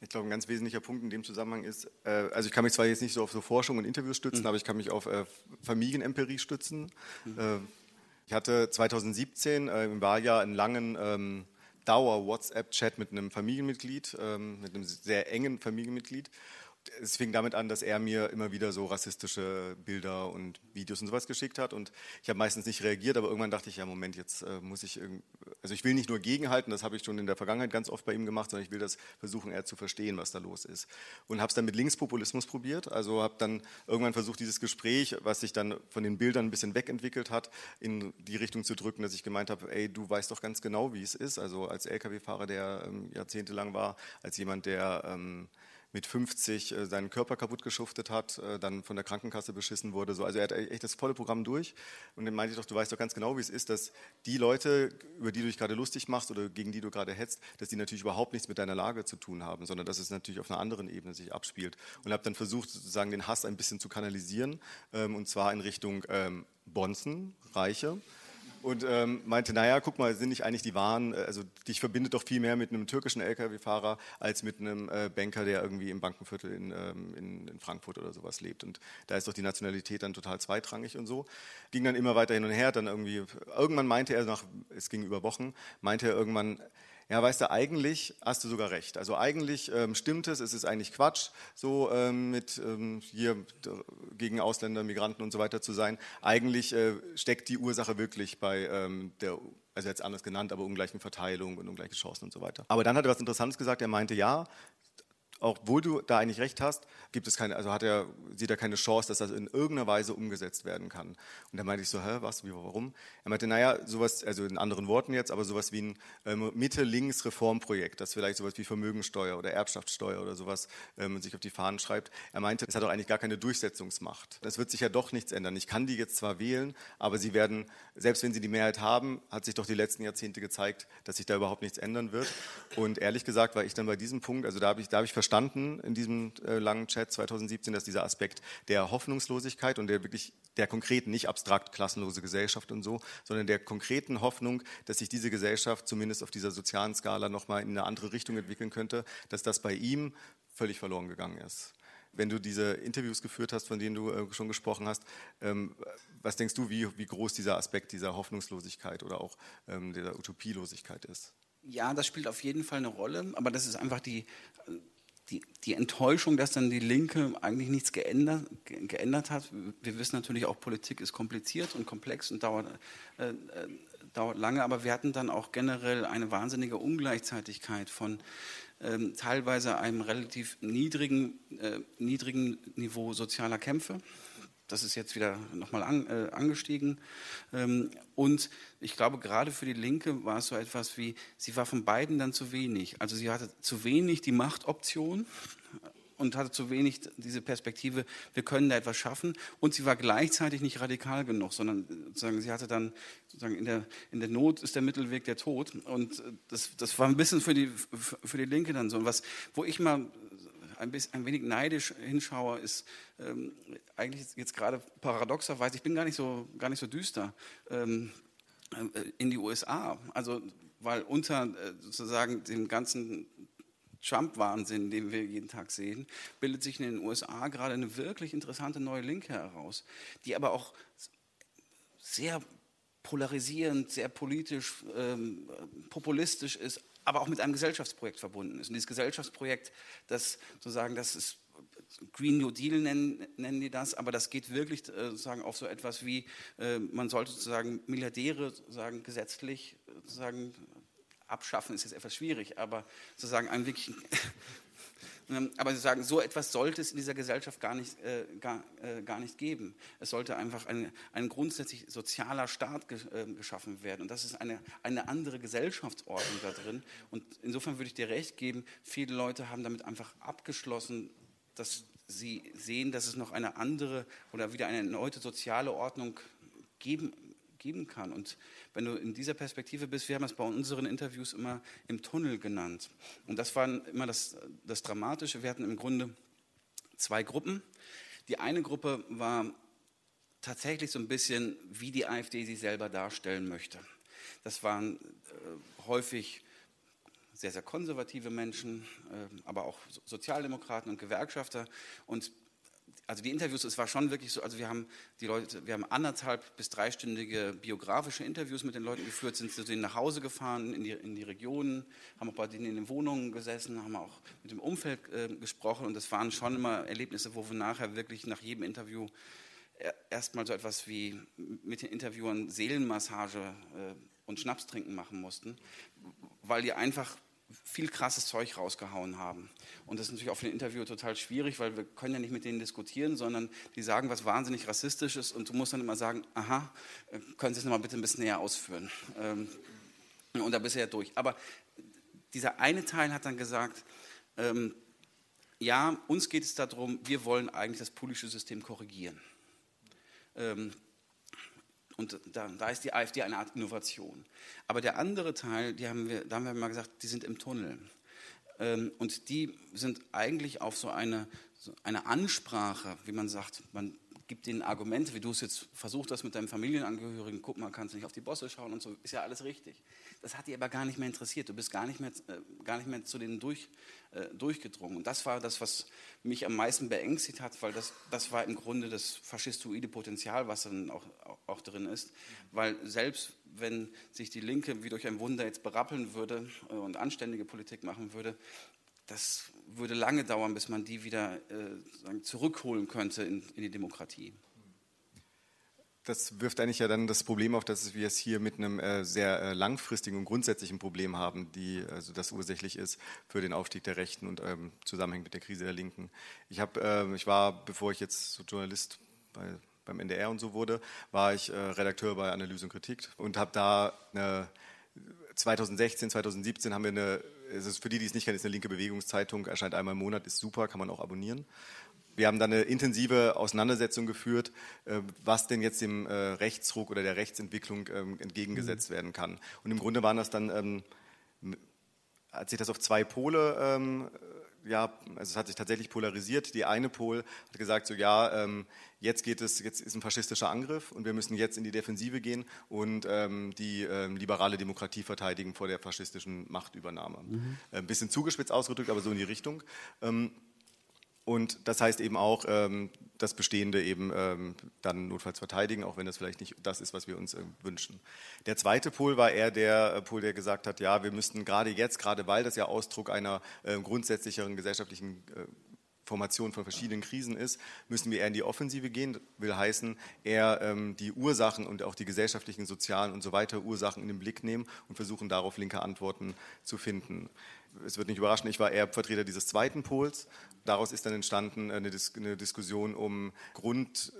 Ich glaube, ein ganz wesentlicher Punkt in dem Zusammenhang ist, äh, also ich kann mich zwar jetzt nicht so auf so Forschung und Interviews stützen, mhm. aber ich kann mich auf äh, Familienempirie stützen. Mhm. Ich hatte 2017 äh, im Wahljahr einen langen ähm, Dauer-WhatsApp-Chat mit einem Familienmitglied, ähm, mit einem sehr engen Familienmitglied es fing damit an, dass er mir immer wieder so rassistische Bilder und Videos und sowas geschickt hat. Und ich habe meistens nicht reagiert, aber irgendwann dachte ich, ja Moment, jetzt äh, muss ich, also ich will nicht nur gegenhalten, das habe ich schon in der Vergangenheit ganz oft bei ihm gemacht, sondern ich will das versuchen, eher zu verstehen, was da los ist. Und habe es dann mit Linkspopulismus probiert, also habe dann irgendwann versucht, dieses Gespräch, was sich dann von den Bildern ein bisschen wegentwickelt hat, in die Richtung zu drücken, dass ich gemeint habe, ey, du weißt doch ganz genau, wie es ist, also als Lkw-Fahrer, der ähm, jahrzehntelang war, als jemand, der... Ähm, mit 50 äh, seinen Körper kaputt geschuftet hat, äh, dann von der Krankenkasse beschissen wurde. So. Also er hat echt das volle Programm durch. Und dann meinte ich doch, du weißt doch ganz genau, wie es ist, dass die Leute, über die du dich gerade lustig machst oder gegen die du gerade hetzt, dass die natürlich überhaupt nichts mit deiner Lage zu tun haben, sondern dass es natürlich auf einer anderen Ebene sich abspielt. Und habe dann versucht, sozusagen den Hass ein bisschen zu kanalisieren, ähm, und zwar in Richtung ähm, Bonzen, Reiche und ähm, meinte, naja, guck mal, sind nicht eigentlich die Waren, äh, also dich verbindet doch viel mehr mit einem türkischen Lkw-Fahrer als mit einem äh, Banker, der irgendwie im Bankenviertel in, ähm, in, in, Frankfurt oder sowas lebt. Und da ist doch die Nationalität dann total zweitrangig und so. Ging dann immer weiter hin und her, dann irgendwie, irgendwann meinte er nach, es ging über Wochen, meinte er irgendwann, ja, weißt du, eigentlich hast du sogar recht. Also eigentlich ähm, stimmt es, es ist eigentlich Quatsch, so ähm, mit ähm, hier gegen Ausländer, Migranten und so weiter zu sein. Eigentlich äh, steckt die Ursache wirklich bei ähm, der also jetzt anders genannt, aber ungleichen Verteilung und ungleiche Chancen und so weiter. Aber dann hat er was Interessantes gesagt. Er meinte, ja, obwohl du da eigentlich recht hast, gibt es keine, also hat er, sieht er keine Chance, dass das in irgendeiner Weise umgesetzt werden kann. Und da meinte ich so, hä, was, wie, warum? Er meinte, naja, sowas, also in anderen Worten jetzt, aber sowas wie ein ähm, Mitte-Links-Reformprojekt, das vielleicht sowas wie Vermögensteuer oder Erbschaftssteuer oder sowas ähm, sich auf die Fahnen schreibt. Er meinte, es hat doch eigentlich gar keine Durchsetzungsmacht. Das wird sich ja doch nichts ändern. Ich kann die jetzt zwar wählen, aber sie werden, selbst wenn sie die Mehrheit haben, hat sich doch die letzten Jahrzehnte gezeigt, dass sich da überhaupt nichts ändern wird. Und ehrlich gesagt war ich dann bei diesem Punkt, also da habe ich, da habe ich verstanden in diesem äh, langen Chat 2017, dass dieser Aspekt der Hoffnungslosigkeit und der wirklich der konkreten, nicht abstrakt klassenlose Gesellschaft und so, sondern der konkreten Hoffnung, dass sich diese Gesellschaft zumindest auf dieser sozialen Skala nochmal in eine andere Richtung entwickeln könnte, dass das bei ihm völlig verloren gegangen ist wenn du diese Interviews geführt hast, von denen du äh, schon gesprochen hast, ähm, was denkst du, wie, wie, groß dieser Aspekt dieser Hoffnungslosigkeit oder auch ähm, der Utopielosigkeit ist? Ja, das spielt auf jeden Fall eine Rolle, aber das ist einfach die, die, die, Enttäuschung, dass dann die Linke eigentlich nichts geändert, geändert, hat. Wir wissen natürlich auch, Politik ist kompliziert und komplex und dauert, äh, äh, dauert lange, aber wir hatten dann auch generell eine wahnsinnige Ungleichzeitigkeit von äh, teilweise einem relativ niedrigen, äh, niedrigen Niveau sozialer Kämpfe das ist jetzt wieder nochmal an, äh, angestiegen. Ähm, und ich glaube, gerade für die Linke war es so etwas wie, sie war von beiden dann zu wenig. Also sie hatte zu wenig die Machtoption und hatte zu wenig diese Perspektive, wir können da etwas schaffen. Und sie war gleichzeitig nicht radikal genug, sondern sozusagen, sie hatte dann sozusagen in der, in der Not ist der Mittelweg der Tod. Und das, das war ein bisschen für die, für die Linke dann so. Und was, wo ich mal ein, bisschen, ein wenig neidisch hinschaue, ist ähm, eigentlich jetzt gerade paradoxerweise, ich bin gar nicht so, gar nicht so düster, ähm, äh, in die USA. Also, weil unter äh, sozusagen dem ganzen Trump-Wahnsinn, den wir jeden Tag sehen, bildet sich in den USA gerade eine wirklich interessante neue Linke heraus, die aber auch sehr polarisierend, sehr politisch, ähm, populistisch ist, aber auch mit einem Gesellschaftsprojekt verbunden ist. Und dieses Gesellschaftsprojekt, das sozusagen, das ist Green New Deal nennen, nennen die das, aber das geht wirklich äh, sozusagen auf so etwas wie, äh, man sollte sozusagen Milliardäre sozusagen gesetzlich sozusagen abschaffen, ist jetzt etwas schwierig, aber sozusagen einen wirklich Ähm, aber Sie sagen, so etwas sollte es in dieser Gesellschaft gar nicht, äh, gar, äh, gar nicht geben. Es sollte einfach ein, ein grundsätzlich sozialer Staat ge, äh, geschaffen werden. Und das ist eine, eine andere Gesellschaftsordnung da drin. Und insofern würde ich dir recht geben, viele Leute haben damit einfach abgeschlossen, dass sie sehen, dass es noch eine andere oder wieder eine erneute soziale Ordnung geben, geben kann. Und wenn du in dieser Perspektive bist, wir haben es bei unseren Interviews immer im Tunnel genannt. Und das war immer das, das Dramatische. Wir hatten im Grunde zwei Gruppen. Die eine Gruppe war tatsächlich so ein bisschen, wie die AfD sich selber darstellen möchte. Das waren äh, häufig sehr, sehr konservative Menschen, äh, aber auch Sozialdemokraten und Gewerkschafter. Und also die Interviews, es war schon wirklich so, also wir haben die Leute, wir haben anderthalb bis dreistündige biografische Interviews mit den Leuten geführt, sind zu denen nach Hause gefahren, in die, in die Regionen, haben auch bei denen in den Wohnungen gesessen, haben auch mit dem Umfeld äh, gesprochen und das waren schon immer Erlebnisse, wo wir nachher wirklich nach jedem Interview erstmal so etwas wie mit den Interviewern Seelenmassage äh, und Schnaps trinken machen mussten, weil die einfach viel krasses Zeug rausgehauen haben. Und das ist natürlich auch für den Interview total schwierig, weil wir können ja nicht mit denen diskutieren, sondern die sagen was wahnsinnig rassistisches und du musst dann immer sagen, aha, äh, können Sie es nochmal bitte ein bisschen näher ausführen. Ähm, und da bist du ja durch. Aber dieser eine Teil hat dann gesagt, ähm, ja, uns geht es darum, wir wollen eigentlich das politische System korrigieren. Und da, da, ist die AfD eine Art Innovation. Aber der andere Teil, die haben wir, da haben wir mal gesagt, die sind im Tunnel. Ähm, und die sind eigentlich auf so eine, so eine Ansprache, wie man sagt, man gibt ihnen Argumente, wie du es jetzt versucht hast mit deinem Familienangehörigen, guck mal, kannst du nicht auf die Bosse schauen und so, ist ja alles richtig. Das hat die aber gar nicht mehr interessiert. Du bist gar nicht mehr, äh, gar nicht mehr zu denen durch, äh, durchgedrungen. Und das war das, was mich am meisten beängstigt hat, weil das, das war im Grunde das faschistoide Potenzial, was dann auch, auch, auch drin ist. Weil selbst wenn sich die Linke wie durch ein Wunder jetzt berappeln würde äh, und anständige Politik machen würde, das würde lange dauern, bis man die wieder äh, zurückholen könnte in, in, die Demokratie. Das wirft eigentlich ja dann das Problem auf, dass wir es hier mit einem äh, sehr äh, langfristigen und grundsätzlichen Problem haben, die also das ursächlich ist für den Aufstieg der Rechten und ähm, zusammenhängt mit der Krise der Linken. Ich, hab, ähm, ich war, bevor ich jetzt so Journalist bei, beim NDR und so wurde, war ich äh, Redakteur bei Analyse und Kritik und habe da eine 2016, 2017 haben wir eine, es ist für die, die es nicht kennen, ist eine linke Bewegungszeitung, erscheint einmal im Monat, ist super, kann man auch abonnieren. Wir haben dann eine intensive Auseinandersetzung geführt, äh, was denn jetzt dem äh, Rechtsruck oder der Rechtsentwicklung ähm, entgegengesetzt mhm. werden kann. Und im Grunde waren das dann, ähm, hat sich das auf zwei Pole ähm, ja, also es hat sich tatsächlich polarisiert. Die eine Pol hat gesagt, so ja, ähm, jetzt geht es, jetzt ist ein faschistischer Angriff und wir müssen jetzt in die Defensive gehen und ähm, die ähm, liberale Demokratie verteidigen vor der faschistischen Machtübernahme. Mhm. Ein bisschen zugespitzt ausgedrückt, aber so in die Richtung. Und das heißt eben auch, ähm, das Bestehende eben ähm, dann notfalls verteidigen, auch wenn das vielleicht nicht das ist, was wir uns äh, wünschen. Der zweite Pol war eher der äh, Pol, der gesagt hat, ja, wir müssten gerade jetzt, gerade weil das ja Ausdruck einer äh, grundsätzlicheren gesellschaftlichen Formation von verschiedenen Krisen ist, müssen wir eher in die Offensive gehen. Will heißen, eher ähm, die Ursachen und auch die gesellschaftlichen, sozialen und so weiter Ursachen in den Blick nehmen und versuchen darauf linke Antworten zu finden es wird nicht überraschen, ich war eher Vertreter dieses zweiten Pols. Daraus ist dann entstanden eine, Dis eine Diskussion um Grund,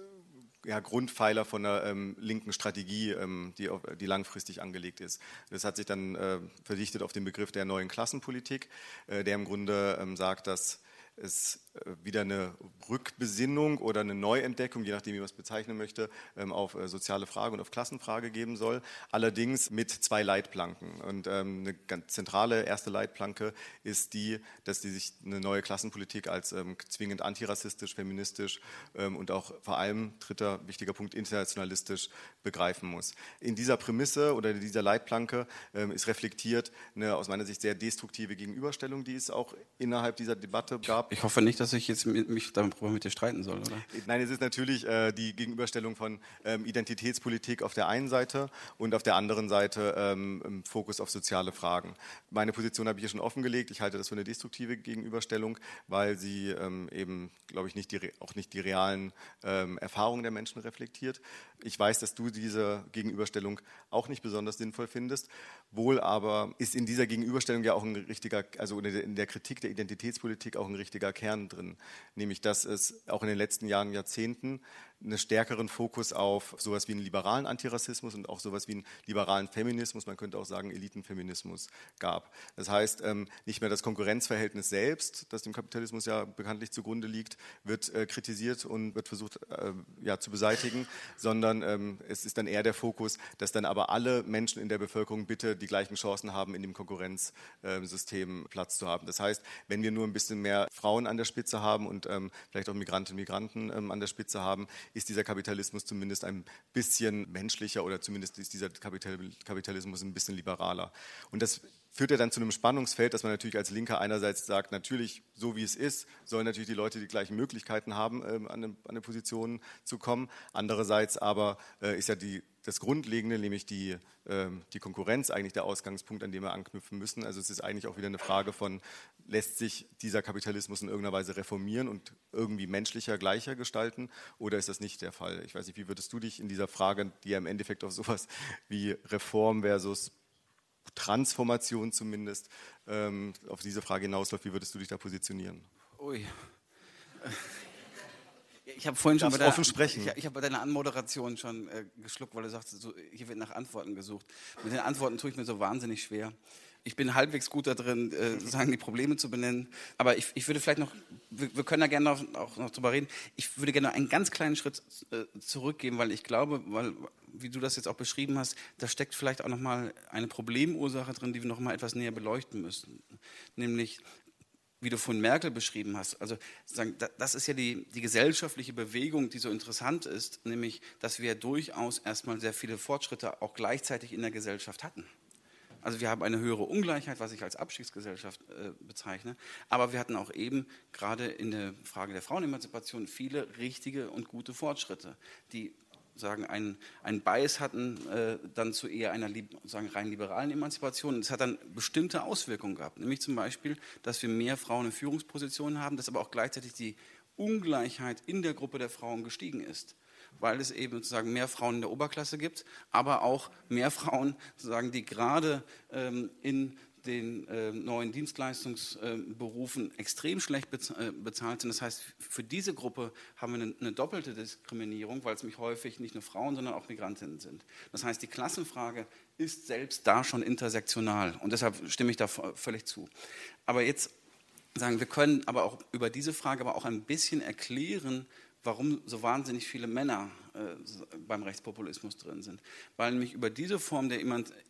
ja, Grundpfeiler von einer ähm, linken Strategie, ähm, die, auf, die, langfristig angelegt ist. Das hat sich dann äh, verdichtet auf den Begriff der neuen Klassenpolitik, äh, der im Grunde ähm, sagt, dass es äh, wieder eine Rückbesinnung oder eine Neuentdeckung, je nachdem, wie man es bezeichnen möchte, ähm, auf äh, soziale Frage und auf Klassenfrage geben soll. Allerdings mit zwei Leitplanken. Und ähm, eine ganz zentrale erste Leitplanke ist die, dass die sich eine neue Klassenpolitik als ähm, zwingend antirassistisch, feministisch und auch vor allem, dritter wichtiger Punkt, internationalistisch begreifen muss. In dieser Prämisse oder in dieser Leitplanke ist reflektiert eine aus meiner Sicht sehr destruktive Gegenüberstellung, die es auch innerhalb dieser Debatte gab. Ich hoffe nicht, dass ich jetzt mich darüber mit dir streiten soll, oder? Nein, es ist natürlich äh, die Gegenüberstellung von ähm, Identitätspolitik auf der einen Seite und auf der anderen Seite ähm, Fokus auf soziale Fragen. Meine Position habe ich hier schon offengelegt. Ich halte das für eine destruktive Gegenüberstellung, weil sie ähm, eben, glaube ich, nicht die, auch nicht die realen ähm, Erfahrungen der Menschen reflektiert. Ich weiß, dass du diese Gegenüberstellung auch nicht besonders sinnvoll findest. Wohl aber ist in dieser Gegenüberstellung ja auch ein richtiger, also in der Kritik der Identitätspolitik auch ein richtiger Kern drin, nämlich dass es auch in den letzten Jahren, Jahrzehnten einen stärkeren Fokus auf sowas wie einen liberalen Antirassismus und auch sowas wie einen liberalen Feminismus, man könnte auch sagen Elitenfeminismus gab. Das heißt, ähm, nicht mehr das Konkurrenzverhältnis selbst, das dem Kapitalismus ja bekanntlich zugrunde liegt, wird äh, kritisiert und wird versucht äh, ja, zu beseitigen, sondern ähm, es ist dann eher der Fokus, dass dann aber alle Menschen in der Bevölkerung bitte die gleichen Chancen haben, in dem Konkurrenzsystem Platz zu haben. Das heißt, wenn wir nur ein bisschen mehr Frauen an der Spitze haben und ähm, vielleicht auch Migrantinnen und Migranten an der Spitze haben, ist dieser Kapitalismus zumindest ein bisschen menschlicher oder zumindest ist dieser Kapitalismus ein bisschen liberaler. Und das führt ja dann zu einem Spannungsfeld, dass man natürlich als Linker einerseits sagt, natürlich, so wie es ist, sollen natürlich die Leute die gleichen Möglichkeiten haben, ähm, an, eine, Position zu kommen. Andererseits aber äh, ist ja die, das Grundlegende, nämlich die, äh, die Konkurrenz, eigentlich der Ausgangspunkt, an dem wir anknüpfen müssen. Also es ist eigentlich auch wieder eine Frage von, lässt sich dieser Kapitalismus in irgendeiner Weise reformieren und irgendwie menschlicher, gleicher gestalten oder ist das nicht der Fall? Ich weiß nicht, wie würdest du dich in dieser Frage, die ja im Endeffekt auf sowas wie Reform versus Transformation zumindest ähm, auf diese Frage hinausläuft. Wie würdest du dich da positionieren? Ui. Ich habe vorhin schon bei, der, sprechen. Ich, ich habe bei deiner Anmoderation schon äh, geschluckt, weil du sagst, so, hier wird nach Antworten gesucht. Mit den Antworten tue ich mir so wahnsinnig schwer. Ich bin halbwegs gut darin, äh, sozusagen die Probleme zu benennen. Aber ich, ich würde vielleicht noch, wir, können da gerne noch, auch noch drüber reden. Ich würde gerne einen ganz kleinen Schritt äh, zurückgehen, weil ich glaube, weil, wie du das jetzt auch beschrieben hast, da steckt vielleicht auch nochmal eine Problemursache drin, die wir nochmal etwas näher beleuchten müssen. Nämlich, wie du von Merkel beschrieben hast. Also das ist ja die, die gesellschaftliche Bewegung, die so interessant ist, nämlich, dass wir durchaus erstmal sehr viele Fortschritte auch gleichzeitig in der Gesellschaft hatten. Also wir haben eine höhere Ungleichheit, was ich als Abstiegsgesellschaft äh, bezeichne. Aber wir hatten auch eben gerade in der Frage der Frauenemanzipation viele richtige und gute Fortschritte, die sagen, einen, einen Bias hatten äh, dann zu eher einer sagen, rein liberalen Emanzipation. Es hat dann bestimmte Auswirkungen gehabt, nämlich zum Beispiel, dass wir mehr Frauen in Führungspositionen haben, dass aber auch gleichzeitig die Ungleichheit in der Gruppe der Frauen gestiegen ist weil es eben sozusagen mehr Frauen in der Oberklasse gibt, aber auch mehr Frauen, sozusagen, die gerade ähm, in den äh, neuen Dienstleistungsberufen äh, extrem schlecht äh, bezahlt sind. Das heißt, für diese Gruppe haben wir eine, eine, doppelte Diskriminierung, weil es nämlich häufig nicht nur Frauen, sondern auch Migrantinnen sind. Das heißt, die Klassenfrage ist selbst da schon intersektional und deshalb stimme ich da völlig zu. Aber jetzt sagen wir können aber auch über diese Frage aber auch ein bisschen erklären, warum so wahnsinnig viele Männer äh, beim Rechtspopulismus drin sind. Weil nämlich über diese Form der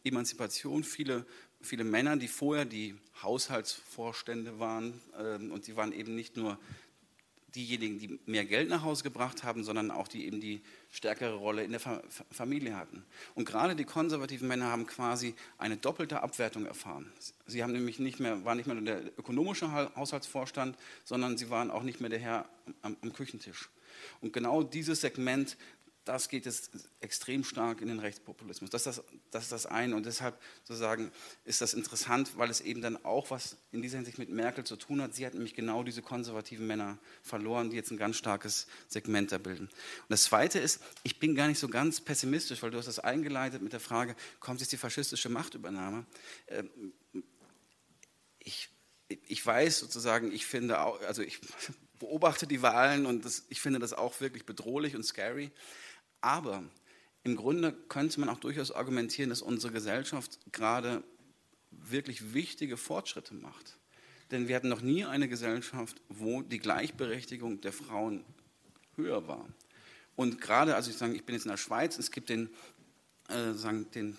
Emanzipation viele, viele Männer, die vorher die Haushaltsvorstände waren, äh, und die waren eben nicht nur diejenigen, die mehr Geld nach Hause gebracht haben, sondern auch die eben die stärkere Rolle in der Fa Familie hatten. Und gerade die konservativen Männer haben quasi eine doppelte Abwertung erfahren. Sie haben nämlich nicht mehr, waren nicht mehr nur der ökonomische Haushaltsvorstand, sondern sie waren auch nicht mehr der Herr am, am Küchentisch. Und genau dieses Segment, das geht jetzt extrem stark in den Rechtspopulismus. Das ist das, das ist das eine. Und deshalb sozusagen ist das interessant, weil es eben dann auch was in dieser Hinsicht mit Merkel zu tun hat. Sie hat nämlich genau diese konservativen Männer verloren, die jetzt ein ganz starkes Segment da bilden. Und das Zweite ist, ich bin gar nicht so ganz pessimistisch, weil du hast das eingeleitet mit der Frage, kommt jetzt die faschistische Machtübernahme? Ähm, ich, ich weiß sozusagen, ich finde, auch, also ich beobachte die Wahlen und das, ich finde das auch wirklich bedrohlich und scary. Aber im Grunde könnte man auch durchaus argumentieren, dass unsere Gesellschaft gerade wirklich wichtige Fortschritte macht. Denn wir hatten noch nie eine Gesellschaft, wo die Gleichberechtigung der Frauen höher war. Und gerade, also ich sage, ich bin jetzt in der Schweiz, es gibt den, äh, sagen, den,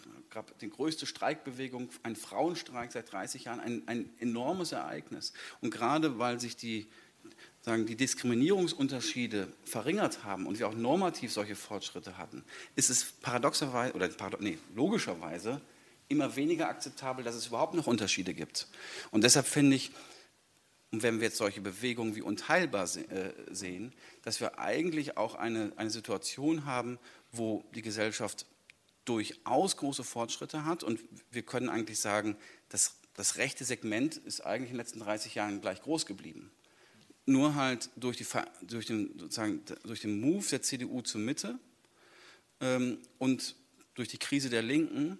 den größte Streikbewegung, ein Frauenstreik seit 30 Jahren, ein, ein enormes Ereignis. Und gerade weil sich die sagen, die Diskriminierungsunterschiede verringert haben und wir auch normativ solche Fortschritte hatten, ist es paradoxerweise oder nee, logischerweise immer weniger akzeptabel, dass es überhaupt noch Unterschiede gibt. Und deshalb finde ich, und wenn wir jetzt solche Bewegungen wie unteilbar äh, sehen, dass wir eigentlich auch eine, eine Situation haben, wo die Gesellschaft durchaus große Fortschritte hat und wir können eigentlich sagen, das, das rechte Segment ist eigentlich in den letzten 30 Jahren gleich groß geblieben nur halt durch, die, durch, den, sozusagen, durch den Move der CDU zur Mitte ähm, und durch die Krise der Linken,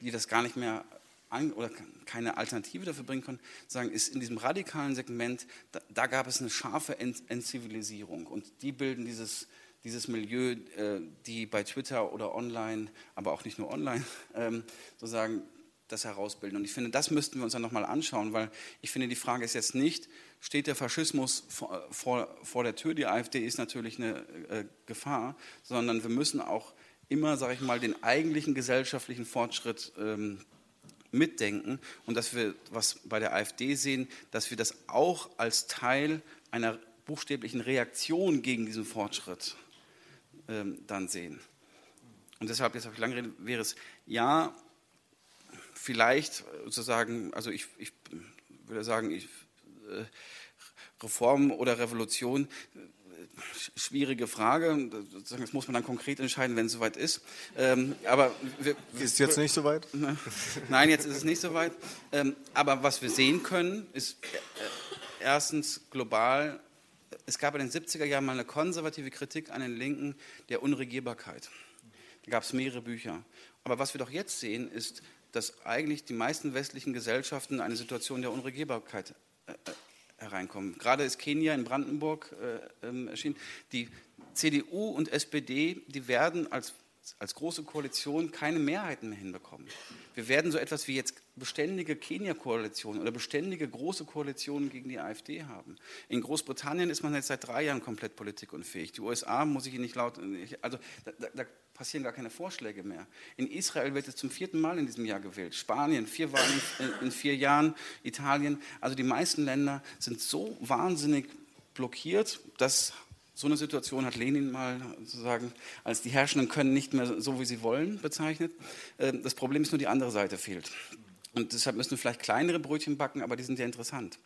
die das gar nicht mehr an, oder keine Alternative dafür bringen konnten, sagen, ist in diesem radikalen Segment, da, da gab es eine scharfe Ent, Entzivilisierung. Und die bilden dieses, dieses Milieu, äh, die bei Twitter oder online, aber auch nicht nur online, *laughs* ähm, sozusagen das herausbilden. Und ich finde, das müssten wir uns dann nochmal anschauen, weil ich finde, die Frage ist jetzt nicht, steht der Faschismus vor, vor, vor der Tür, die AfD ist natürlich eine äh, Gefahr, sondern wir müssen auch immer, sage ich mal, den eigentlichen gesellschaftlichen Fortschritt ähm, mitdenken und dass wir, was bei der AfD sehen, dass wir das auch als Teil einer buchstäblichen Reaktion gegen diesen Fortschritt ähm, dann sehen. Und deshalb, jetzt habe ich lange geredet, wäre es, ja, vielleicht sozusagen, also ich, ich würde sagen, ich, äh, Reform oder Revolution, äh, schwierige Frage. Das muss man dann konkret entscheiden, wenn es soweit ist. Ähm, aber wir, ist jetzt nicht soweit? Nein, jetzt ist es nicht soweit. Ähm, aber was wir sehen können, ist äh, erstens global. Es gab in den 70er Jahren mal eine konservative Kritik an den Linken der Unregierbarkeit. Da gab es mehrere Bücher. Aber was wir doch jetzt sehen, ist dass eigentlich die meisten westlichen Gesellschaften eine Situation der Unregierbarkeit äh, äh, hereinkommen. Gerade ist Kenia in Brandenburg äh, ähm, erschienen. Die CDU und SPD, die werden als, als große Koalition keine Mehrheiten mehr hinbekommen. Wir werden so etwas wie jetzt beständige Kenia-Koalitionen oder beständige große Koalitionen gegen die AfD haben. In Großbritannien ist man jetzt seit drei Jahren komplett politikunfähig. Die USA muss ich nicht laut, also da, da, passieren gar keine Vorschläge mehr. In Israel wird es zum vierten Mal in diesem Jahr gewählt. Spanien, vier Wahlen in vier Jahren. Italien. Also die meisten Länder sind so wahnsinnig blockiert, dass so eine Situation hat Lenin mal sozusagen als die Herrschenden können nicht mehr so, wie sie wollen, bezeichnet. Ähm, das Problem ist nur, die andere Seite fehlt. Und deshalb müssen wir vielleicht kleinere Brötchen backen, aber die sind ja interessant.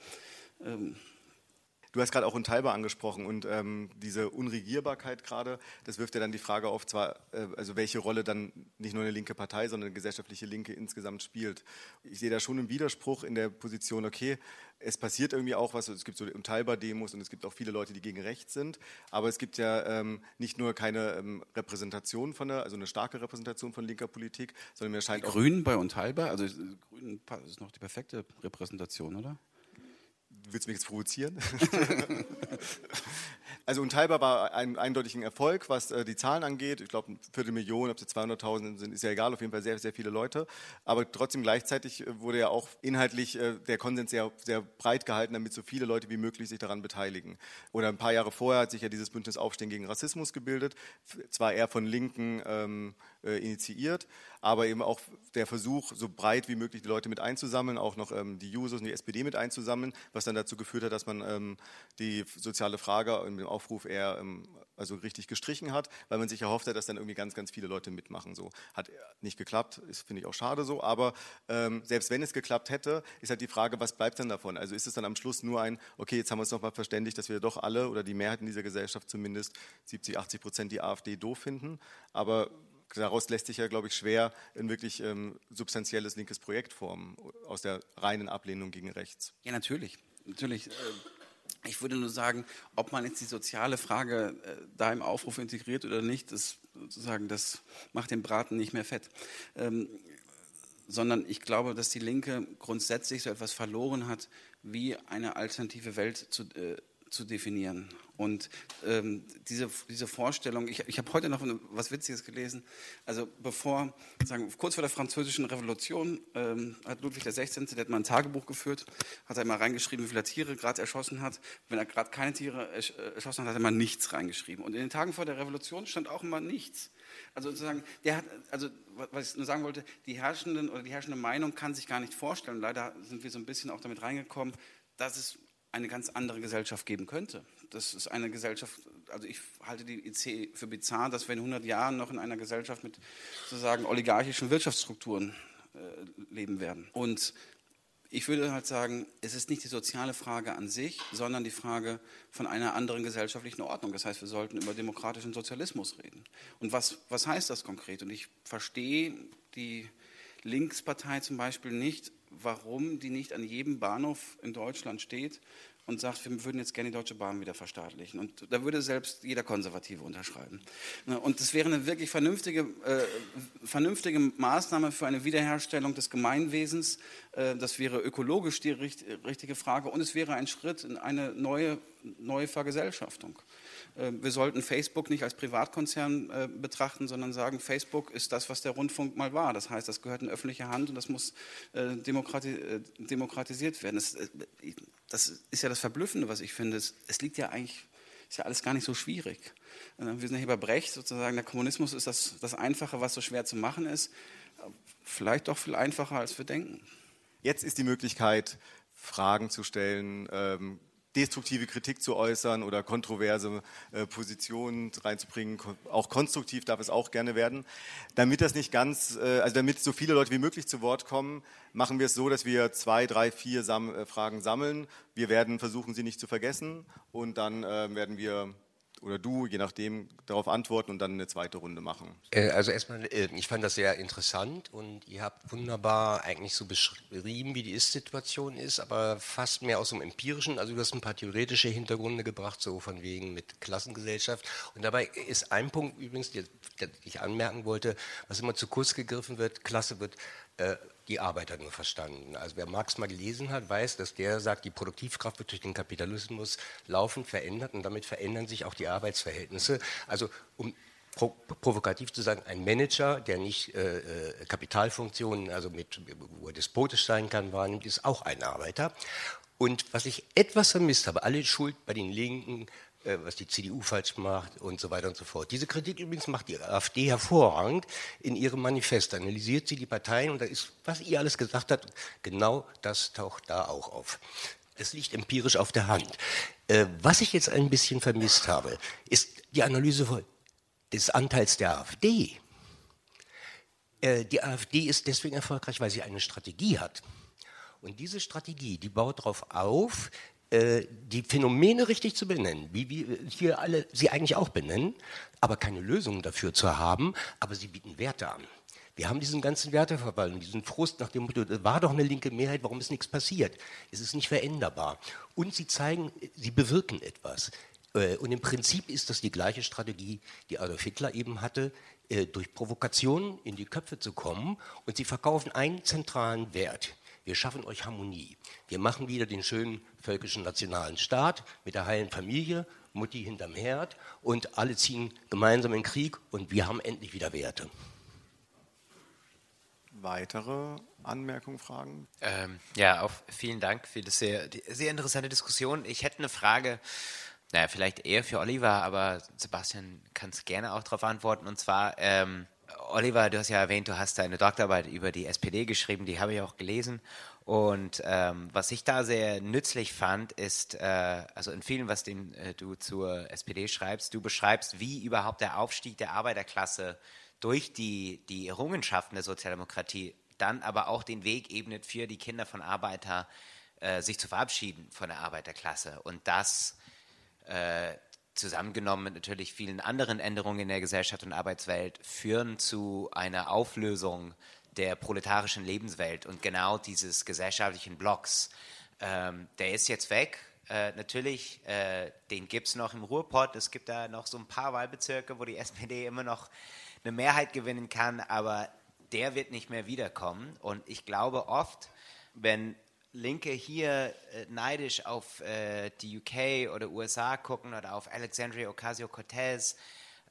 Du hast gerade auch Unteilbar angesprochen und ähm, diese Unregierbarkeit gerade, das wirft ja dann die Frage auf, zwar, äh, also welche Rolle dann nicht nur eine linke Partei, sondern eine gesellschaftliche Linke insgesamt spielt. Ich sehe da schon einen Widerspruch in der Position, okay, es passiert irgendwie auch was, es gibt so Unteilbar-Demos und es gibt auch viele Leute, die gegen rechts sind, aber es gibt ja ähm, nicht nur keine ähm, Repräsentation von der, also eine starke Repräsentation von linker Politik, sondern mir scheint die auch... Grünen bei Unteilbar, also Grünen ist noch die perfekte Repräsentation, oder? Willst du mich jetzt provozieren? *laughs* also Unteilbar war ein eindeutiger Erfolg, was äh, die Zahlen angeht. Ich glaube, eine Viertelmillion, ob es 200.000 sind, ist ja egal, auf jeden Fall sehr, sehr viele Leute. Aber trotzdem gleichzeitig äh, wurde ja auch inhaltlich äh, der Konsens sehr, sehr breit gehalten, damit so viele Leute wie möglich sich daran beteiligen. Oder ein paar Jahre vorher hat sich ja dieses Bündnis Aufstehen gegen Rassismus gebildet, zwar eher von Linken ähm, äh, initiiert, aber eben auch der Versuch, so breit wie möglich die Leute mit einzusammeln, auch noch ähm, die Jusos und die SPD mit einzusammeln, was dann dazu geführt hat, dass man ähm, die soziale Frage im Aufruf eher ähm, also richtig gestrichen hat, weil man sich erhofft hat, dass dann irgendwie ganz, ganz viele Leute mitmachen. So hat nicht geklappt, ist finde ich auch schade so. Aber ähm, selbst wenn es geklappt hätte, ist halt die Frage, was bleibt denn davon? Also ist es dann am Schluss nur ein, okay, jetzt haben wir uns noch mal verständigt, dass wir doch alle oder die Mehrheit in dieser Gesellschaft zumindest 70, 80 Prozent die AfD doof finden, aber daraus lässt sich ja, glaube ich, schwer ein wirklich ähm, substanzielles linkes Projekt formen, aus der reinen Ablehnung gegen rechts. Ja, natürlich. natürlich. Äh, ich würde nur sagen, ob man jetzt die soziale Frage äh, da im Aufruf integriert oder nicht, das, sozusagen, das macht den Braten nicht mehr fett. Ähm, sondern ich glaube, dass die Linke grundsätzlich so etwas verloren hat, wie eine alternative Welt zu, äh, zu definieren. Und ähm, diese, diese Vorstellung, ich, ich habe heute noch was Witziges gelesen. Also bevor, sagen, kurz vor der französischen Revolution ähm, hat Ludwig XVI., der hat mal ein Tagebuch geführt, hat er mal reingeschrieben, wie viele Tiere gerade erschossen hat. Wenn er gerade keine Tiere äh, erschossen hat, hat er mal nichts reingeschrieben. Und in den Tagen vor der Revolution stand auch immer nichts. Also sozusagen, der hat, also was ich nur sagen wollte, die herrschenden oder die herrschende Meinung kann sich gar nicht vorstellen. Leider sind wir so ein bisschen auch damit reingekommen, dass es eine ganz andere Gesellschaft geben könnte. Das ist eine Gesellschaft, also ich halte die IC für bizarr, dass wir in 100 Jahren noch in einer Gesellschaft mit sozusagen oligarchischen Wirtschaftsstrukturen äh, leben werden. Und ich würde halt sagen, es ist nicht die soziale Frage an sich, sondern die Frage von einer anderen gesellschaftlichen Ordnung. Das heißt, wir sollten über demokratischen Sozialismus reden. Und was, was heißt das konkret? Und ich verstehe die Linkspartei zum Beispiel nicht, warum die nicht an jedem Bahnhof in Deutschland steht und sagt, wir würden jetzt gerne die Deutsche Bahn wieder verstaatlichen. Und da würde selbst jeder Konservative unterschreiben. Und das wäre eine wirklich vernünftige, äh, vernünftige Maßnahme für eine Wiederherstellung des Gemeinwesens. Äh, das wäre ökologisch die richt richtige Frage und es wäre ein Schritt in eine neue, neue Vergesellschaftung. Äh, wir sollten Facebook nicht als Privatkonzern äh, betrachten, sondern sagen, Facebook ist das, was der Rundfunk mal war. Das heißt, das gehört in öffentliche Hand und das muss äh, demokratisiert werden. Das, ist ja das Verblüffende, was ich finde. Es, liegt ja eigentlich, ist ja alles gar nicht so schwierig. Wir sind ja hier bei Brecht sozusagen, der Kommunismus ist das, das Einfache, was so schwer zu machen ist. Vielleicht doch viel einfacher, als wir denken. Jetzt ist die Möglichkeit, Fragen zu stellen, ähm, destruktive Kritik zu äußern oder kontroverse äh, Positionen reinzubringen. Auch konstruktiv darf es auch gerne werden. Damit das nicht ganz, äh, also damit so viele Leute wie möglich zu Wort kommen, machen wir es so, dass wir zwei, drei, vier äh, Fragen sammeln. Wir werden versuchen, sie nicht zu vergessen und dann werden wir oder du, je nachdem, darauf antworten und dann eine zweite Runde machen. Äh, also erstmal, äh, ich fand das sehr interessant und ihr habt wunderbar eigentlich so beschrieben, wie die Ist-Situation ist, aber fast mehr aus dem empirischen. Also du hast ein paar theoretische Hintergründe gebracht, so von wegen mit Klassengesellschaft. Und dabei ist ein Punkt übrigens, den ich anmerken wollte, was immer zu kurz gegriffen wird, Klasse wird äh, die Arbeiter nur verstanden. Also wer Marx mal gelesen hat, weiß, dass der sagt, die Produktivkraft wird durch den Kapitalismus laufend verändert und damit verändern sich auch die Arbeitsverhältnisse. Also um pro provokativ zu sagen, ein Manager, der nicht äh, äh, Kapitalfunktionen, also mit, wo er despotisch sein kann, wahrnimmt, ist auch ein Arbeiter. Und was ich etwas vermisst habe, alle Schuld bei den Linken, was die CDU falsch macht und so weiter und so fort. Diese Kritik übrigens macht die AfD hervorragend in ihrem Manifest. Analysiert sie die Parteien und da ist, was ihr alles gesagt habt, genau das taucht da auch auf. Es liegt empirisch auf der Hand. Äh, was ich jetzt ein bisschen vermisst habe, ist die Analyse des Anteils der AfD. Äh, die AfD ist deswegen erfolgreich, weil sie eine Strategie hat. Und diese Strategie, die baut darauf auf, äh, die Phänomene richtig zu benennen, wie wir hier alle sie eigentlich auch benennen, aber keine Lösungen dafür zu haben, aber sie bieten Werte an. Wir haben diesen ganzen Werteverfall und diesen Frust nach dem Motto, war doch eine linke Mehrheit, warum ist nichts passiert? Es ist nicht veränderbar. Und sie zeigen, sie bewirken etwas. Äh, und im Prinzip ist das die gleiche Strategie, die Adolf Hitler eben hatte, äh, durch Provokationen in die Köpfe zu kommen. Und sie verkaufen einen zentralen Wert. Wir schaffen euch Harmonie. Wir machen wieder den schönen völkischen nationalen Staat mit der heilen Familie, Mutti hinterm Herd und alle ziehen gemeinsam in den Krieg und wir haben endlich wieder Werte. Weitere Anmerkungen, Fragen? Ähm, ja, auch vielen Dank für das sehr, sehr interessante Diskussion. Ich hätte eine Frage, naja, vielleicht eher für Oliver, aber Sebastian kann es gerne auch darauf antworten. Und zwar, ähm, Oliver, du hast ja erwähnt, du hast deine Doktorarbeit über die SPD geschrieben, die habe ich auch gelesen. Und ähm, was ich da sehr nützlich fand, ist, äh, also in vielen, was den, äh, du zur SPD schreibst, du beschreibst, wie überhaupt der Aufstieg der Arbeiterklasse durch die, die Errungenschaften der Sozialdemokratie dann aber auch den Weg ebnet für die Kinder von Arbeiter, äh, sich zu verabschieden von der Arbeiterklasse. Und das äh, zusammengenommen mit natürlich vielen anderen Änderungen in der Gesellschaft und Arbeitswelt führen zu einer Auflösung der proletarischen Lebenswelt und genau dieses gesellschaftlichen Blocks. Ähm, der ist jetzt weg. Äh, natürlich, äh, den gibt es noch im Ruhrpott. Es gibt da noch so ein paar Wahlbezirke, wo die SPD immer noch eine Mehrheit gewinnen kann, aber der wird nicht mehr wiederkommen. Und ich glaube oft, wenn Linke hier äh, neidisch auf äh, die UK oder USA gucken oder auf Alexandria Ocasio-Cortez,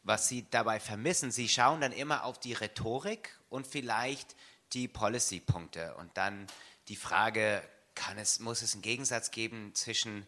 was sie dabei vermissen, sie schauen dann immer auf die Rhetorik und vielleicht die Policy-Punkte. Und dann die Frage, kann es, muss es einen Gegensatz geben zwischen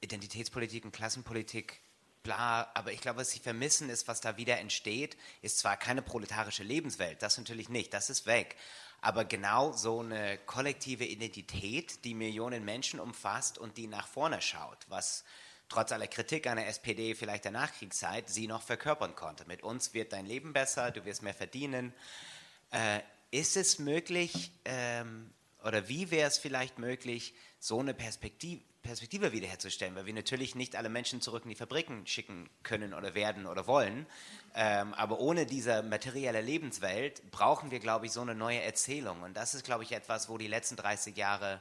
Identitätspolitik und Klassenpolitik? Bla, aber ich glaube, was sie vermissen ist, was da wieder entsteht, ist zwar keine proletarische Lebenswelt, das natürlich nicht, das ist weg, aber genau so eine kollektive Identität, die Millionen Menschen umfasst und die nach vorne schaut, was trotz aller Kritik an der SPD vielleicht der Nachkriegszeit sie noch verkörpern konnte. Mit uns wird dein Leben besser, du wirst mehr verdienen. Äh, ist es möglich, ähm, oder wie wäre es vielleicht möglich, so eine Perspektive, Perspektive wiederherzustellen, weil wir natürlich nicht alle Menschen zurück in die Fabriken schicken können oder werden oder wollen. Ähm, aber ohne diese materielle Lebenswelt brauchen wir, glaube ich, so eine neue Erzählung. Und das ist, glaube ich, etwas, wo die letzten 30 Jahre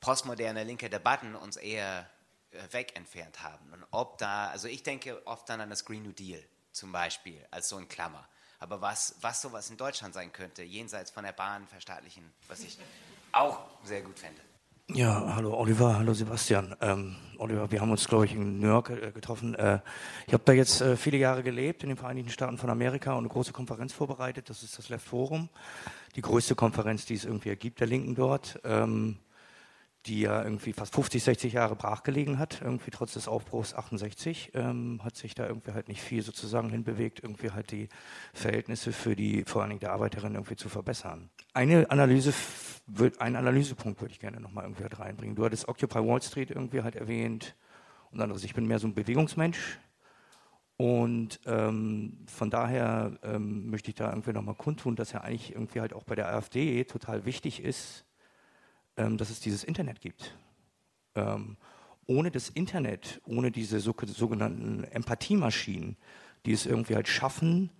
postmoderne linke Debatten uns eher äh, weg entfernt haben. Und ob da, also ich denke oft dann an das Green New Deal zum Beispiel, als so in Klammer. Aber was, was sowas in Deutschland sein könnte, jenseits von der Bahn verstaatlichen, was ich auch sehr gut fände. Ja, hallo Oliver, hallo Sebastian. Ähm, Oliver, wir haben uns, glaube ich, in New York äh, getroffen. Äh, ich habe da jetzt äh, viele Jahre gelebt in den Vereinigten Staaten von Amerika und eine große Konferenz vorbereitet. Das ist das Left Forum, die größte Konferenz, die es irgendwie ergibt, der Linken dort. Ähm, die ja irgendwie fast 50, 60 Jahre brachgelegen hat, irgendwie trotz des Aufbruchs 68, ähm, hat sich da irgendwie halt nicht viel sozusagen hinbewegt, irgendwie halt die Verhältnisse für die, vor allen Dingen der Arbeiterin irgendwie zu verbessern. Eine Analyse, einen Analysepunkt würde ich gerne nochmal irgendwie halt reinbringen. Du hattest Occupy Wall Street irgendwie halt erwähnt und anderes. Ich bin mehr so ein Bewegungsmensch und ähm, von daher ähm, möchte ich da irgendwie nochmal kundtun, dass ja eigentlich irgendwie halt auch bei der AfD total wichtig ist, ähm, dass es dieses Internet gibt. Ähm, ohne das Internet, ohne diese so, sogenannten Empathiemaschinen, die es irgendwie halt schaffen,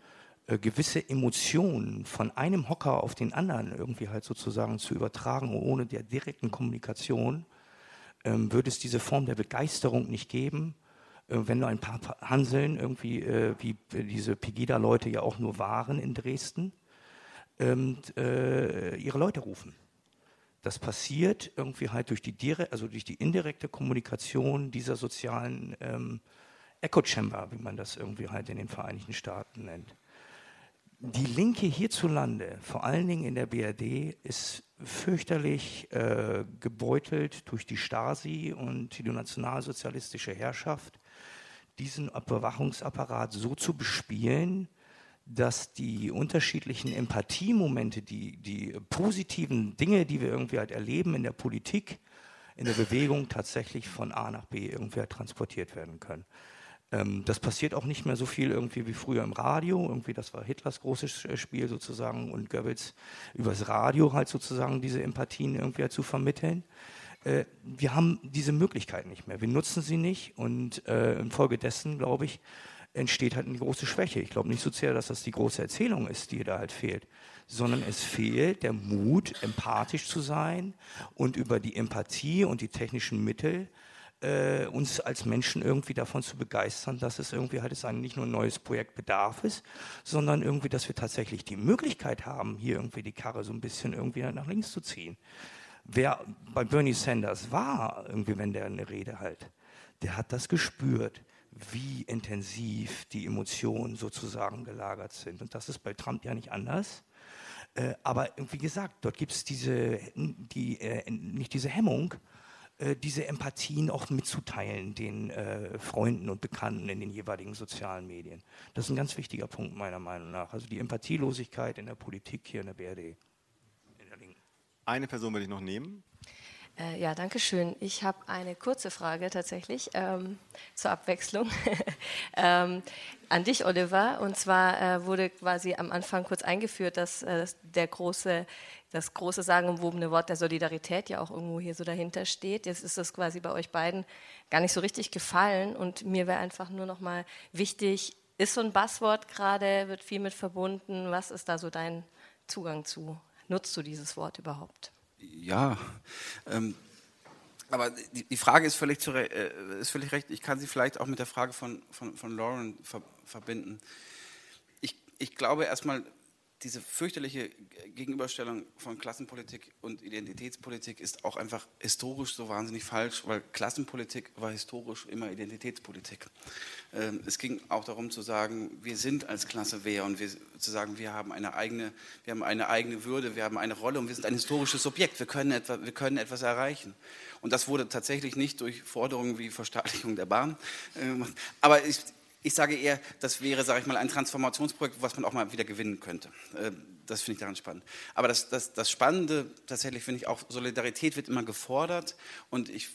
gewisse Emotionen von einem Hocker auf den anderen irgendwie halt sozusagen zu übertragen, ohne der direkten Kommunikation, ähm, würde es diese Form der Begeisterung nicht geben, äh, wenn nur ein paar Hanseln irgendwie, äh, wie diese Pegida-Leute ja auch nur waren in Dresden, ähm, äh, ihre Leute rufen. Das passiert irgendwie halt durch die, dire also durch die indirekte Kommunikation dieser sozialen ähm, Echo Chamber, wie man das irgendwie halt in den Vereinigten Staaten nennt. Die Linke hierzulande, vor allen Dingen in der BRD, ist fürchterlich äh, gebeutelt durch die Stasi und die nationalsozialistische Herrschaft, diesen Überwachungsapparat so zu bespielen, dass die unterschiedlichen Empathiemomente, die, die positiven Dinge, die wir irgendwie halt erleben in der Politik, in der Bewegung, tatsächlich von A nach B irgendwie halt transportiert werden können. Ähm, das passiert auch nicht mehr so viel irgendwie wie früher im Radio. Irgendwie, das war Hitlers großes Spiel sozusagen und Goebbels übers Radio halt sozusagen diese Empathien irgendwie halt zu vermitteln. Äh, wir haben diese Möglichkeit nicht mehr. Wir nutzen sie nicht und äh, infolgedessen, glaube ich, entsteht halt eine große Schwäche. Ich glaube nicht so sehr, dass das die große Erzählung ist, die da halt fehlt, sondern es fehlt der Mut, empathisch zu sein und über die Empathie und die technischen Mittel äh, uns als Menschen irgendwie davon zu begeistern, dass es irgendwie halt ein, nicht nur ein neues Projekt bedarf ist, sondern irgendwie, dass wir tatsächlich die Möglichkeit haben, hier irgendwie die Karre so ein bisschen irgendwie nach links zu ziehen. Wer bei Bernie Sanders war, irgendwie, wenn der eine Rede halt, der hat das gespürt wie intensiv die Emotionen sozusagen gelagert sind. Und das ist bei Trump ja nicht anders. Äh, aber wie gesagt, dort gibt es diese, die, äh, nicht diese Hemmung, äh, diese Empathien auch mitzuteilen den äh, Freunden und Bekannten in den jeweiligen sozialen Medien. Das ist ein ganz wichtiger Punkt meiner Meinung nach. Also die Empathielosigkeit in der Politik hier in der BRD. In der Linken. Eine Person will ich noch nehmen. Äh, ja, danke schön. Ich habe eine kurze Frage tatsächlich ähm, zur Abwechslung *laughs* ähm, an dich, Oliver. Und zwar äh, wurde quasi am Anfang kurz eingeführt, dass äh, der große, das große sagenumwobene Wort der Solidarität ja auch irgendwo hier so dahinter steht. Jetzt ist das quasi bei euch beiden gar nicht so richtig gefallen. Und mir wäre einfach nur noch mal wichtig, ist so ein Buzzword gerade, wird viel mit verbunden. Was ist da so dein Zugang zu? Nutzt du dieses Wort überhaupt? Ja, ähm, aber die, die, Frage ist völlig, zu, äh, ist völlig recht. Ich kann sie vielleicht auch mit der Frage von, von, von Lauren ver, verbinden. Ich, ich glaube erstmal, diese fürchterliche Gegenüberstellung von Klassenpolitik und Identitätspolitik ist auch einfach historisch so wahnsinnig falsch, weil Klassenpolitik war historisch immer Identitätspolitik. Ähm, es ging auch darum zu sagen, wir sind als Klasse wer und wir, zu sagen, wir haben eine eigene, wir haben eine eigene Würde, wir haben eine Rolle und wir sind ein historisches Subjekt, wir können, etwa, wir können etwas erreichen. Und das wurde tatsächlich nicht durch Forderungen wie Verstaatlichung der Bahn äh. Aber ich, ich sage eher, das wäre, sage ich mal, ein Transformationsprojekt, was man auch mal wieder gewinnen könnte. Äh, das finde ich daran spannend. Aber das, das, das Spannende tatsächlich finde ich auch, Solidarität wird immer gefordert und ich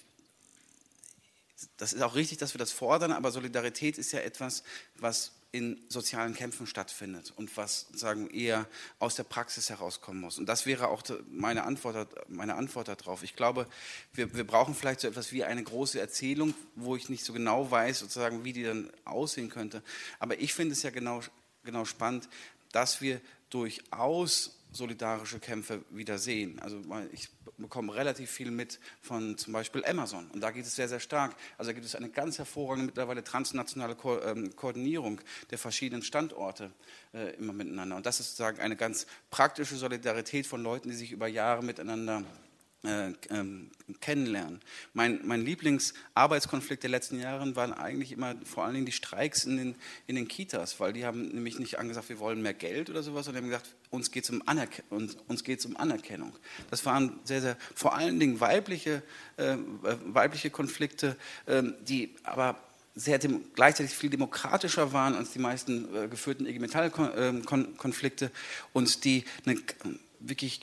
das ist auch richtig, dass wir das fordern, aber Solidarität ist ja etwas, was in sozialen Kämpfen stattfindet und was sagen eher aus der Praxis herauskommen muss. Und das wäre auch meine Antwort, meine Antwort darauf. Ich glaube, wir, wir brauchen vielleicht so etwas wie eine große Erzählung, wo ich nicht so genau weiß, sozusagen, wie die dann aussehen könnte. Aber ich finde es ja genau, genau spannend, dass wir durchaus solidarische Kämpfe wieder sehen. Also ich bekomme relativ viel mit von zum Beispiel Amazon und da geht es sehr, sehr stark. Also da gibt es eine ganz hervorragende mittlerweile transnationale Ko ähm, Koordinierung der verschiedenen Standorte äh, immer miteinander. Und das ist sozusagen eine ganz praktische Solidarität von Leuten, die sich über Jahre miteinander äh, ähm, kennenlernen. Mein, mein Lieblingsarbeitskonflikt der letzten Jahre waren eigentlich immer vor allen Dingen die Streiks in den, in den Kitas, weil die haben nämlich nicht angesagt, wir wollen mehr Geld oder sowas, sondern haben gesagt, uns geht es um, uns um Anerkennung. Das waren sehr, sehr, vor allen Dingen weibliche, äh, weibliche Konflikte, äh, die aber sehr gleichzeitig viel demokratischer waren als die meisten äh, geführten IG Metall-Konflikte ähm, und die eine wirklich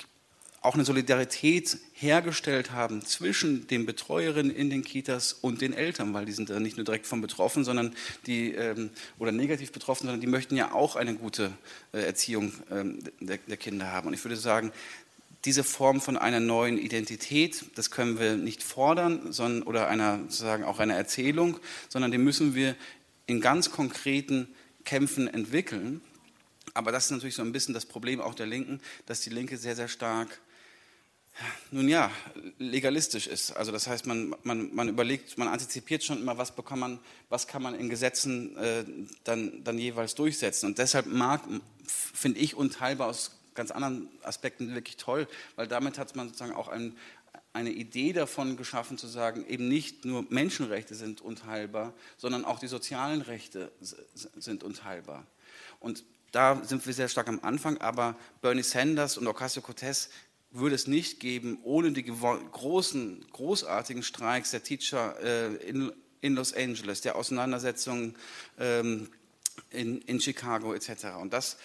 auch eine Solidarität hergestellt haben zwischen den Betreuerinnen in den Kitas und den Eltern, weil die sind da nicht nur direkt von betroffen, sondern die ähm, oder negativ betroffen, sondern die möchten ja auch eine gute äh, Erziehung ähm, der, der, Kinder haben. Und ich würde sagen, diese Form von einer neuen Identität, das können wir nicht fordern, sondern oder einer sozusagen auch einer Erzählung, sondern die müssen wir in ganz konkreten Kämpfen entwickeln. Aber das ist natürlich so ein bisschen das Problem auch der Linken, dass die Linke sehr, sehr stark nun ja, legalistisch ist. Also das heißt, man, man, man überlegt, man antizipiert schon immer, was, bekommt man, was kann man in Gesetzen äh, dann, dann jeweils durchsetzen. Und deshalb mag, finde ich, unteilbar aus ganz anderen Aspekten wirklich toll, weil damit hat man sozusagen auch ein, eine Idee davon geschaffen, zu sagen, eben nicht nur Menschenrechte sind unteilbar, sondern auch die sozialen Rechte sind unteilbar. Und da sind wir sehr stark am Anfang, aber Bernie Sanders und Ocasio-Cortez würde es nicht geben, ohne die großen, großartigen Streiks der Teacher äh, in, in, Los Angeles, der Auseinandersetzungen ähm, in, in, Chicago etc. Und das,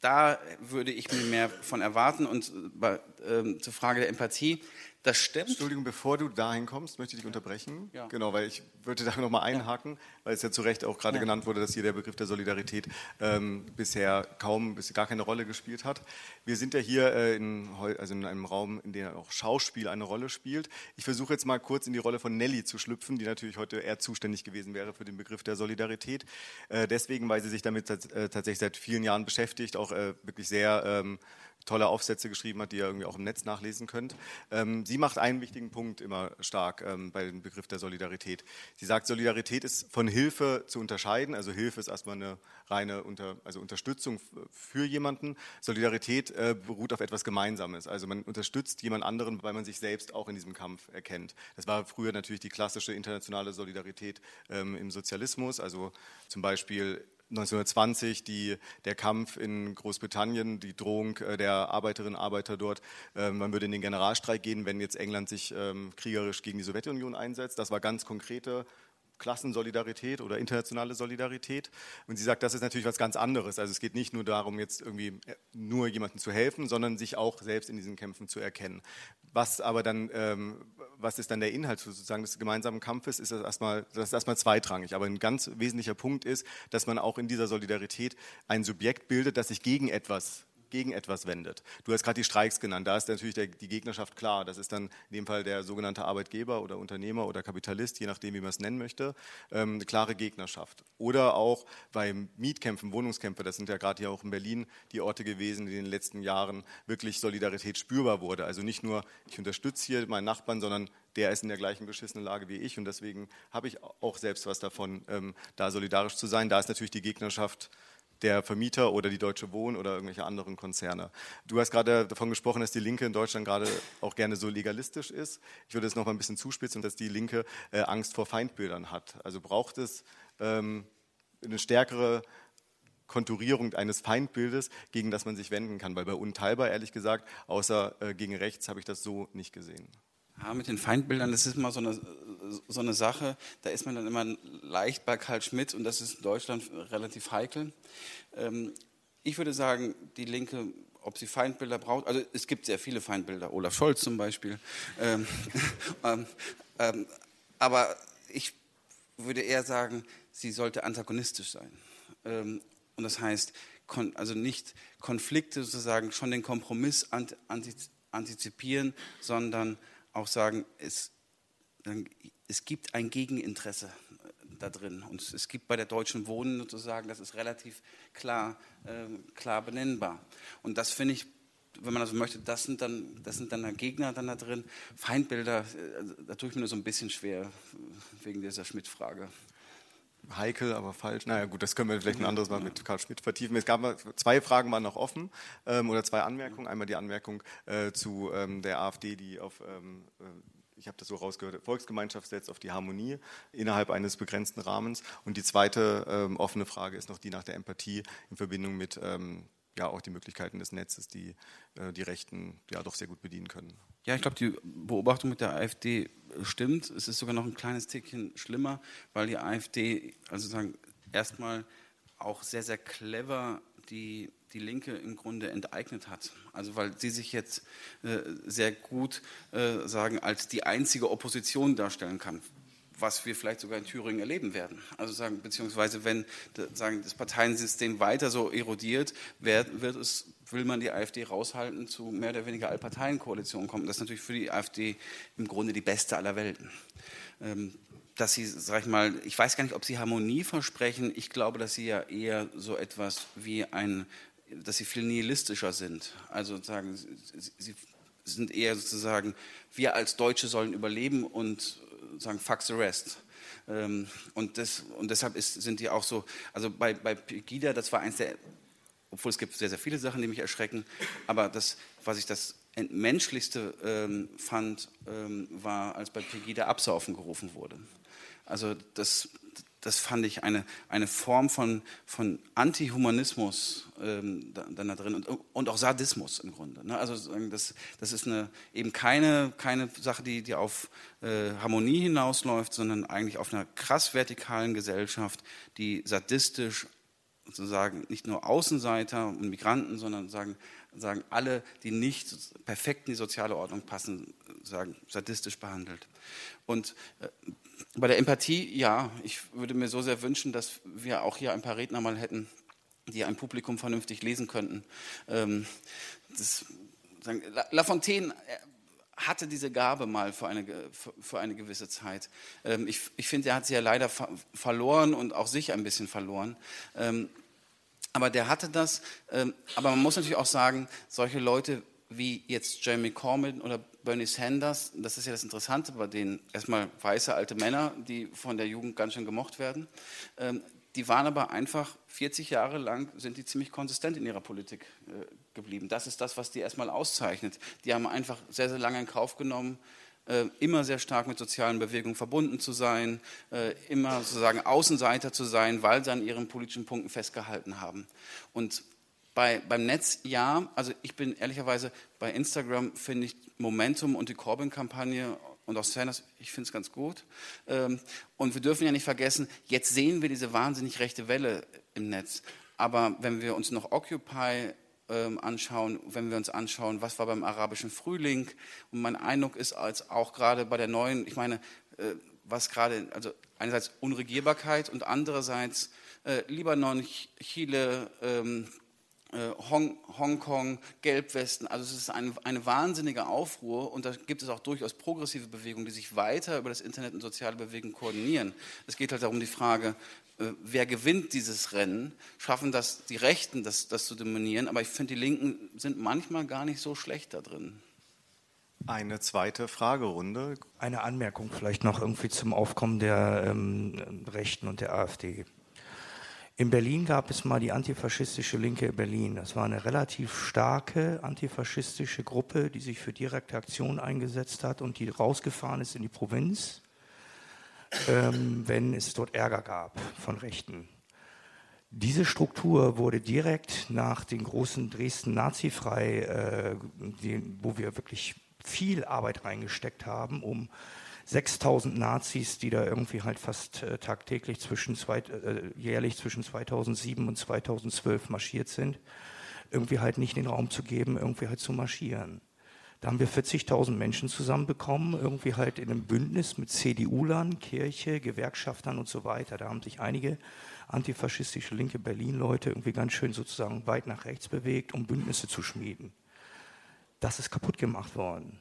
da würde ich mir mehr von erwarten. Und bei, ähm, zur Frage der Empathie, das stimmt. Entschuldigung, bevor du dahin kommst, möchte ich dich unterbrechen. Ja. Genau, weil ich würde da nochmal einhaken, ja. weil es ja zu Recht auch gerade ja. genannt wurde, dass hier der Begriff der Solidarität ähm, bisher kaum, bis gar keine Rolle gespielt hat. Wir sind ja hier äh, in, also in einem Raum, in dem auch Schauspiel eine Rolle spielt. Ich versuche jetzt mal kurz in die Rolle von Nelly zu schlüpfen, die natürlich heute eher zuständig gewesen wäre für den Begriff der Solidarität. Äh, deswegen, weil sie sich damit äh, tatsächlich seit vielen Jahren beschäftigt, auch äh, wirklich sehr ähm, tolle Aufsätze geschrieben hat, die ihr irgendwie auch im Netz nachlesen könnt. Ähm, sie macht einen wichtigen Punkt immer stark ähm, bei dem Begriff der Solidarität. Sie sagt, Solidarität ist von Hilfe zu unterscheiden. Also Hilfe ist erstmal eine reine Unter, also Unterstützung für jemanden. Solidarität äh, beruht auf etwas Gemeinsames. Also man unterstützt jemand anderen, weil man sich selbst auch in diesem Kampf erkennt. Das war früher natürlich die klassische internationale Solidarität ähm, im Sozialismus. Also zum Beispiel 1920 die, der Kampf in Großbritannien, die Drohung äh, der Arbeiterinnen und Arbeiter dort, ähm, man würde in den Generalstreik gehen, wenn jetzt England sich ähm, kriegerisch gegen die Sowjetunion einsetzt. Das war ganz konkrete Klassensolidarität oder internationale Solidarität. Und sie sagt, das ist natürlich was ganz anderes. Also es geht nicht nur darum, jetzt irgendwie äh, nur jemandem zu helfen, sondern sich auch selbst in diesen Kämpfen zu erkennen. Was aber dann, ähm, was ist dann der Inhalt sozusagen des gemeinsamen Kampfes, ist das erstmal, das ist erstmal zweitrangig. Aber ein ganz wesentlicher Punkt ist, dass man auch in dieser Solidarität ein Subjekt bildet, das sich gegen etwas gegen etwas wendet. Du hast gerade die Streiks genannt, da ist natürlich der, die Gegnerschaft klar. Das ist dann in dem Fall der sogenannte Arbeitgeber oder Unternehmer oder Kapitalist, je nachdem, wie man es nennen möchte, ähm, eine klare Gegnerschaft. Oder auch bei Mietkämpfen, Wohnungskämpfe, das sind ja gerade hier auch in Berlin die Orte gewesen, die in den letzten Jahren wirklich Solidarität spürbar wurde. Also nicht nur, ich unterstütze hier meinen Nachbarn, sondern der ist in der gleichen beschissenen Lage wie ich und deswegen habe ich auch selbst was davon, ähm, da solidarisch zu sein. Da ist natürlich die Gegnerschaft der Vermieter oder die Deutsche Wohnen oder irgendwelche anderen Konzerne. Du hast gerade davon gesprochen, dass die Linke in Deutschland gerade auch gerne so legalistisch ist. Ich würde es noch mal ein bisschen zuspitzen, dass die Linke äh, Angst vor Feindbildern hat. Also braucht es ähm, eine stärkere Konturierung eines Feindbildes, gegen das man sich wenden kann. Weil bei Unteilbar, ehrlich gesagt, außer äh, gegen rechts, habe ich das so nicht gesehen. Ja, mit den Feindbildern, das ist immer so eine, so eine Sache, da ist man dann immer leicht bei Karl Schmidt und das ist in Deutschland relativ heikel. Ähm, ich würde sagen, die Linke, ob sie Feindbilder braucht, also es gibt sehr viele Feindbilder, Olaf Scholz zum Beispiel, ähm, *laughs* ähm, aber ich würde eher sagen, sie sollte antagonistisch sein. Und das heißt, also nicht Konflikte sozusagen schon den Kompromiss antizipieren, sondern auch sagen, es, es gibt ein Gegeninteresse da drin. Und es gibt bei der Deutschen Wohnen sozusagen, das ist relativ klar, äh, klar benennbar. Und das finde ich, wenn man das möchte, das sind dann, das sind dann Gegner dann da drin. Feindbilder, äh, da tue ich mir nur so ein bisschen schwer wegen dieser Schmidt-Frage heikel, aber falsch. Naja, gut, das können wir vielleicht ein anderes Mal mit Karl Schmidt vertiefen. Es gab zwei Fragen waren noch offen ähm, oder zwei Anmerkungen. Einmal die Anmerkung äh, zu ähm, der AfD, die auf ähm, äh, ich habe das so rausgehört, Volksgemeinschaft setzt auf die Harmonie innerhalb eines begrenzten Rahmens. Und die zweite ähm, offene Frage ist noch die nach der Empathie in Verbindung mit ähm, ja auch die Möglichkeiten des Netzes, die äh, die Rechten ja doch sehr gut bedienen können. Ja, ich glaube, die Beobachtung mit der AfD stimmt. Es ist sogar noch ein kleines Tickchen schlimmer, weil die AfD also sagen erstmal auch sehr sehr clever die die Linke im Grunde enteignet hat. Also weil sie sich jetzt äh, sehr gut äh, sagen als die einzige Opposition darstellen kann was wir vielleicht sogar in Thüringen erleben werden. Also sagen, beziehungsweise wenn sagen, das Parteiensystem weiter so erodiert, wird, wird es, will man die AfD raushalten, zu mehr oder weniger Allparteienkoalitionen kommen. Das ist natürlich für die AfD im Grunde die beste aller Welten. Ähm, dass sie, sag ich mal, ich weiß gar nicht, ob sie Harmonie versprechen. Ich glaube, dass sie ja eher so etwas wie ein, dass sie viel nihilistischer sind. Also sagen, sie sind eher sozusagen, wir als Deutsche sollen überleben und sagen, fuck the rest. Ähm, und, das, und deshalb ist, sind die auch so, also bei, bei Pegida, das war eins der, obwohl es gibt sehr, sehr viele Sachen, die mich erschrecken, aber das, was ich das entmenschlichste ähm, fand, ähm, war, als bei Pegida Absaufen gerufen wurde. Also das, das fand ich eine, eine Form von, von Antihumanismus ähm, dann da drin und, und auch Sadismus im Grunde. Ne? Also das, das ist eine, eben keine, keine Sache, die, die auf äh, Harmonie hinausläuft, sondern eigentlich auf einer krass vertikalen Gesellschaft, die sadistisch sozusagen nicht nur Außenseiter und Migranten, sondern sagen, sagen alle, die nicht perfekt in die soziale Ordnung passen, sagen sadistisch behandelt. Und äh, bei der Empathie, ja, ich würde mir so sehr wünschen, dass wir auch hier ein paar Redner mal hätten, die ein Publikum vernünftig lesen könnten. Ähm, das, sagen, La Fontaine äh, hatte diese Gabe mal für eine, für eine gewisse Zeit. Ähm, ich, ich finde, er hat sie ja leider ver verloren und auch sich ein bisschen verloren. Ähm, aber der hatte das. Aber man muss natürlich auch sagen, solche Leute wie jetzt Jeremy Corbyn oder Bernie Sanders, das ist ja das Interessante bei denen, erstmal weiße alte Männer, die von der Jugend ganz schön gemocht werden, ähm, die waren aber einfach 40 Jahre lang, sind die ziemlich konsistent in ihrer Politik äh, geblieben. Das ist das, was die erstmal auszeichnet. Die haben einfach sehr, sehr lange in Kauf genommen, äh, immer sehr stark mit sozialen Bewegungen verbunden zu sein, äh, immer sozusagen Außenseiter zu sein, weil sie an ihren politischen Punkten festgehalten haben. Und bei, beim Netz ja, also ich bin ehrlicherweise bei Instagram finde ich Momentum und die Corbyn-Kampagne und auch Sanders, ich finde es ganz gut. Ähm, und wir dürfen ja nicht vergessen, jetzt sehen wir diese wahnsinnig rechte Welle im Netz. Aber wenn wir uns noch Occupy ähm, anschauen, wenn wir uns anschauen, was war beim arabischen Frühling, und mein Eindruck ist als auch gerade bei der neuen, ich meine, äh, was gerade, also einerseits Unregierbarkeit und andererseits äh, Libanon, Chile, ähm, äh, Hong, Hongkong, Gelbwesten. Also es ist eine, eine wahnsinnige Aufruhr und da gibt es auch durchaus progressive Bewegungen, die sich weiter über das Internet und soziale Bewegungen koordinieren. Es geht halt darum, die Frage, äh, wer gewinnt dieses Rennen? Schaffen das die Rechten, das, das zu dominieren? Aber ich finde, die Linken sind manchmal gar nicht so schlecht da drin. Eine zweite Fragerunde. Eine Anmerkung vielleicht noch irgendwie zum Aufkommen der ähm, Rechten und der AfD. In Berlin gab es mal die antifaschistische Linke Berlin. Das war eine relativ starke antifaschistische Gruppe, die sich für direkte Aktion eingesetzt hat und die rausgefahren ist in die Provinz, ähm, wenn es dort Ärger gab von Rechten. Diese Struktur wurde direkt nach den großen Dresden Nazifrei, äh, wo wir wirklich viel Arbeit reingesteckt haben, um 6000 Nazis, die da irgendwie halt fast äh, tagtäglich zwischen zwei, äh, jährlich zwischen 2007 und 2012 marschiert sind, irgendwie halt nicht den Raum zu geben, irgendwie halt zu marschieren. Da haben wir 40.000 Menschen zusammenbekommen, irgendwie halt in einem Bündnis mit CDU-Lern, Kirche, Gewerkschaftern und so weiter. Da haben sich einige antifaschistische linke Berlin-Leute irgendwie ganz schön sozusagen weit nach rechts bewegt, um Bündnisse zu schmieden. Das ist kaputt gemacht worden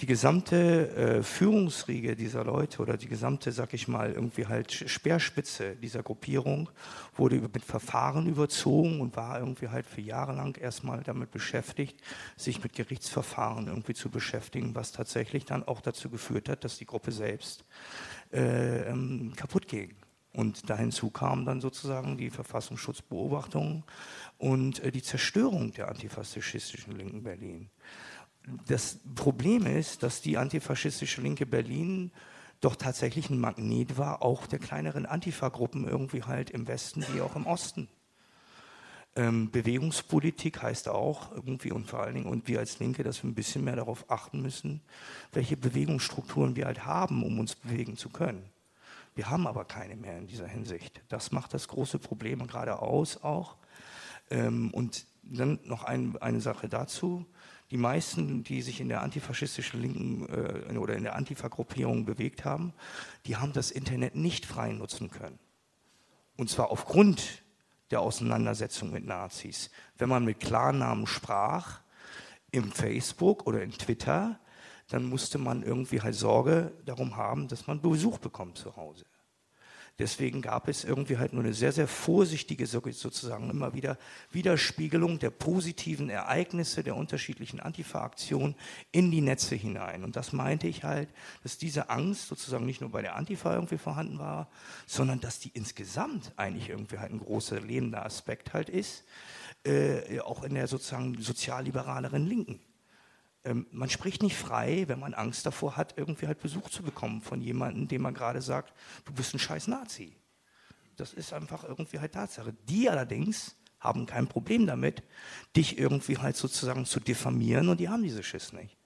die gesamte äh, Führungsriege dieser Leute oder die gesamte, sag ich mal, irgendwie halt Speerspitze dieser Gruppierung wurde mit Verfahren überzogen und war irgendwie halt für Jahre lang erstmal damit beschäftigt, sich mit Gerichtsverfahren irgendwie zu beschäftigen, was tatsächlich dann auch dazu geführt hat, dass die Gruppe selbst äh, ähm, kaputt ging. Und da hinzu kamen dann sozusagen die Verfassungsschutzbeobachtungen und äh, die Zerstörung der antifaschistischen Linken Berlin das Problem ist, dass die antifaschistische Linke Berlin doch tatsächlich ein Magnet war, auch der kleineren Antifa-Gruppen irgendwie halt im Westen wie auch im Osten. Ähm, Bewegungspolitik heißt auch irgendwie und vor allen Dingen, und wir als Linke, dass wir ein bisschen mehr darauf achten müssen, welche Bewegungsstrukturen wir halt haben, um uns bewegen zu können. Wir haben aber keine mehr in dieser Hinsicht. Das macht das große Problem gerade aus auch. Ähm, und dann noch ein, eine Sache dazu die meisten, die sich in der antifaschistischen Linken äh, oder in der Antifa-Gruppierung bewegt haben, die haben das Internet nicht frei nutzen können. Und zwar aufgrund der Auseinandersetzung mit Nazis. Wenn man mit Klarnamen sprach, im Facebook oder in Twitter, dann musste man irgendwie halt Sorge darum haben, dass man Besuch bekommt zu Hause. Deswegen gab es irgendwie halt nur eine sehr, sehr vorsichtige, sozusagen immer wieder Widerspiegelung der positiven Ereignisse der unterschiedlichen Antifa-Aktionen in die Netze hinein. Und das meinte ich halt, dass diese Angst sozusagen nicht nur bei der Antifa irgendwie vorhanden war, sondern dass die insgesamt eigentlich irgendwie halt ein großer lebender Aspekt halt ist, äh, auch in der sozusagen sozialliberaleren Linken. Ähm, man spricht nicht frei, wenn man Angst davor hat, irgendwie halt Besuch zu bekommen von jemandem, dem man gerade sagt, du bist ein scheiß Nazi. Das ist einfach irgendwie halt Tatsache. Die allerdings haben kein Problem damit, dich irgendwie halt sozusagen zu diffamieren und die haben diese Schiss nicht.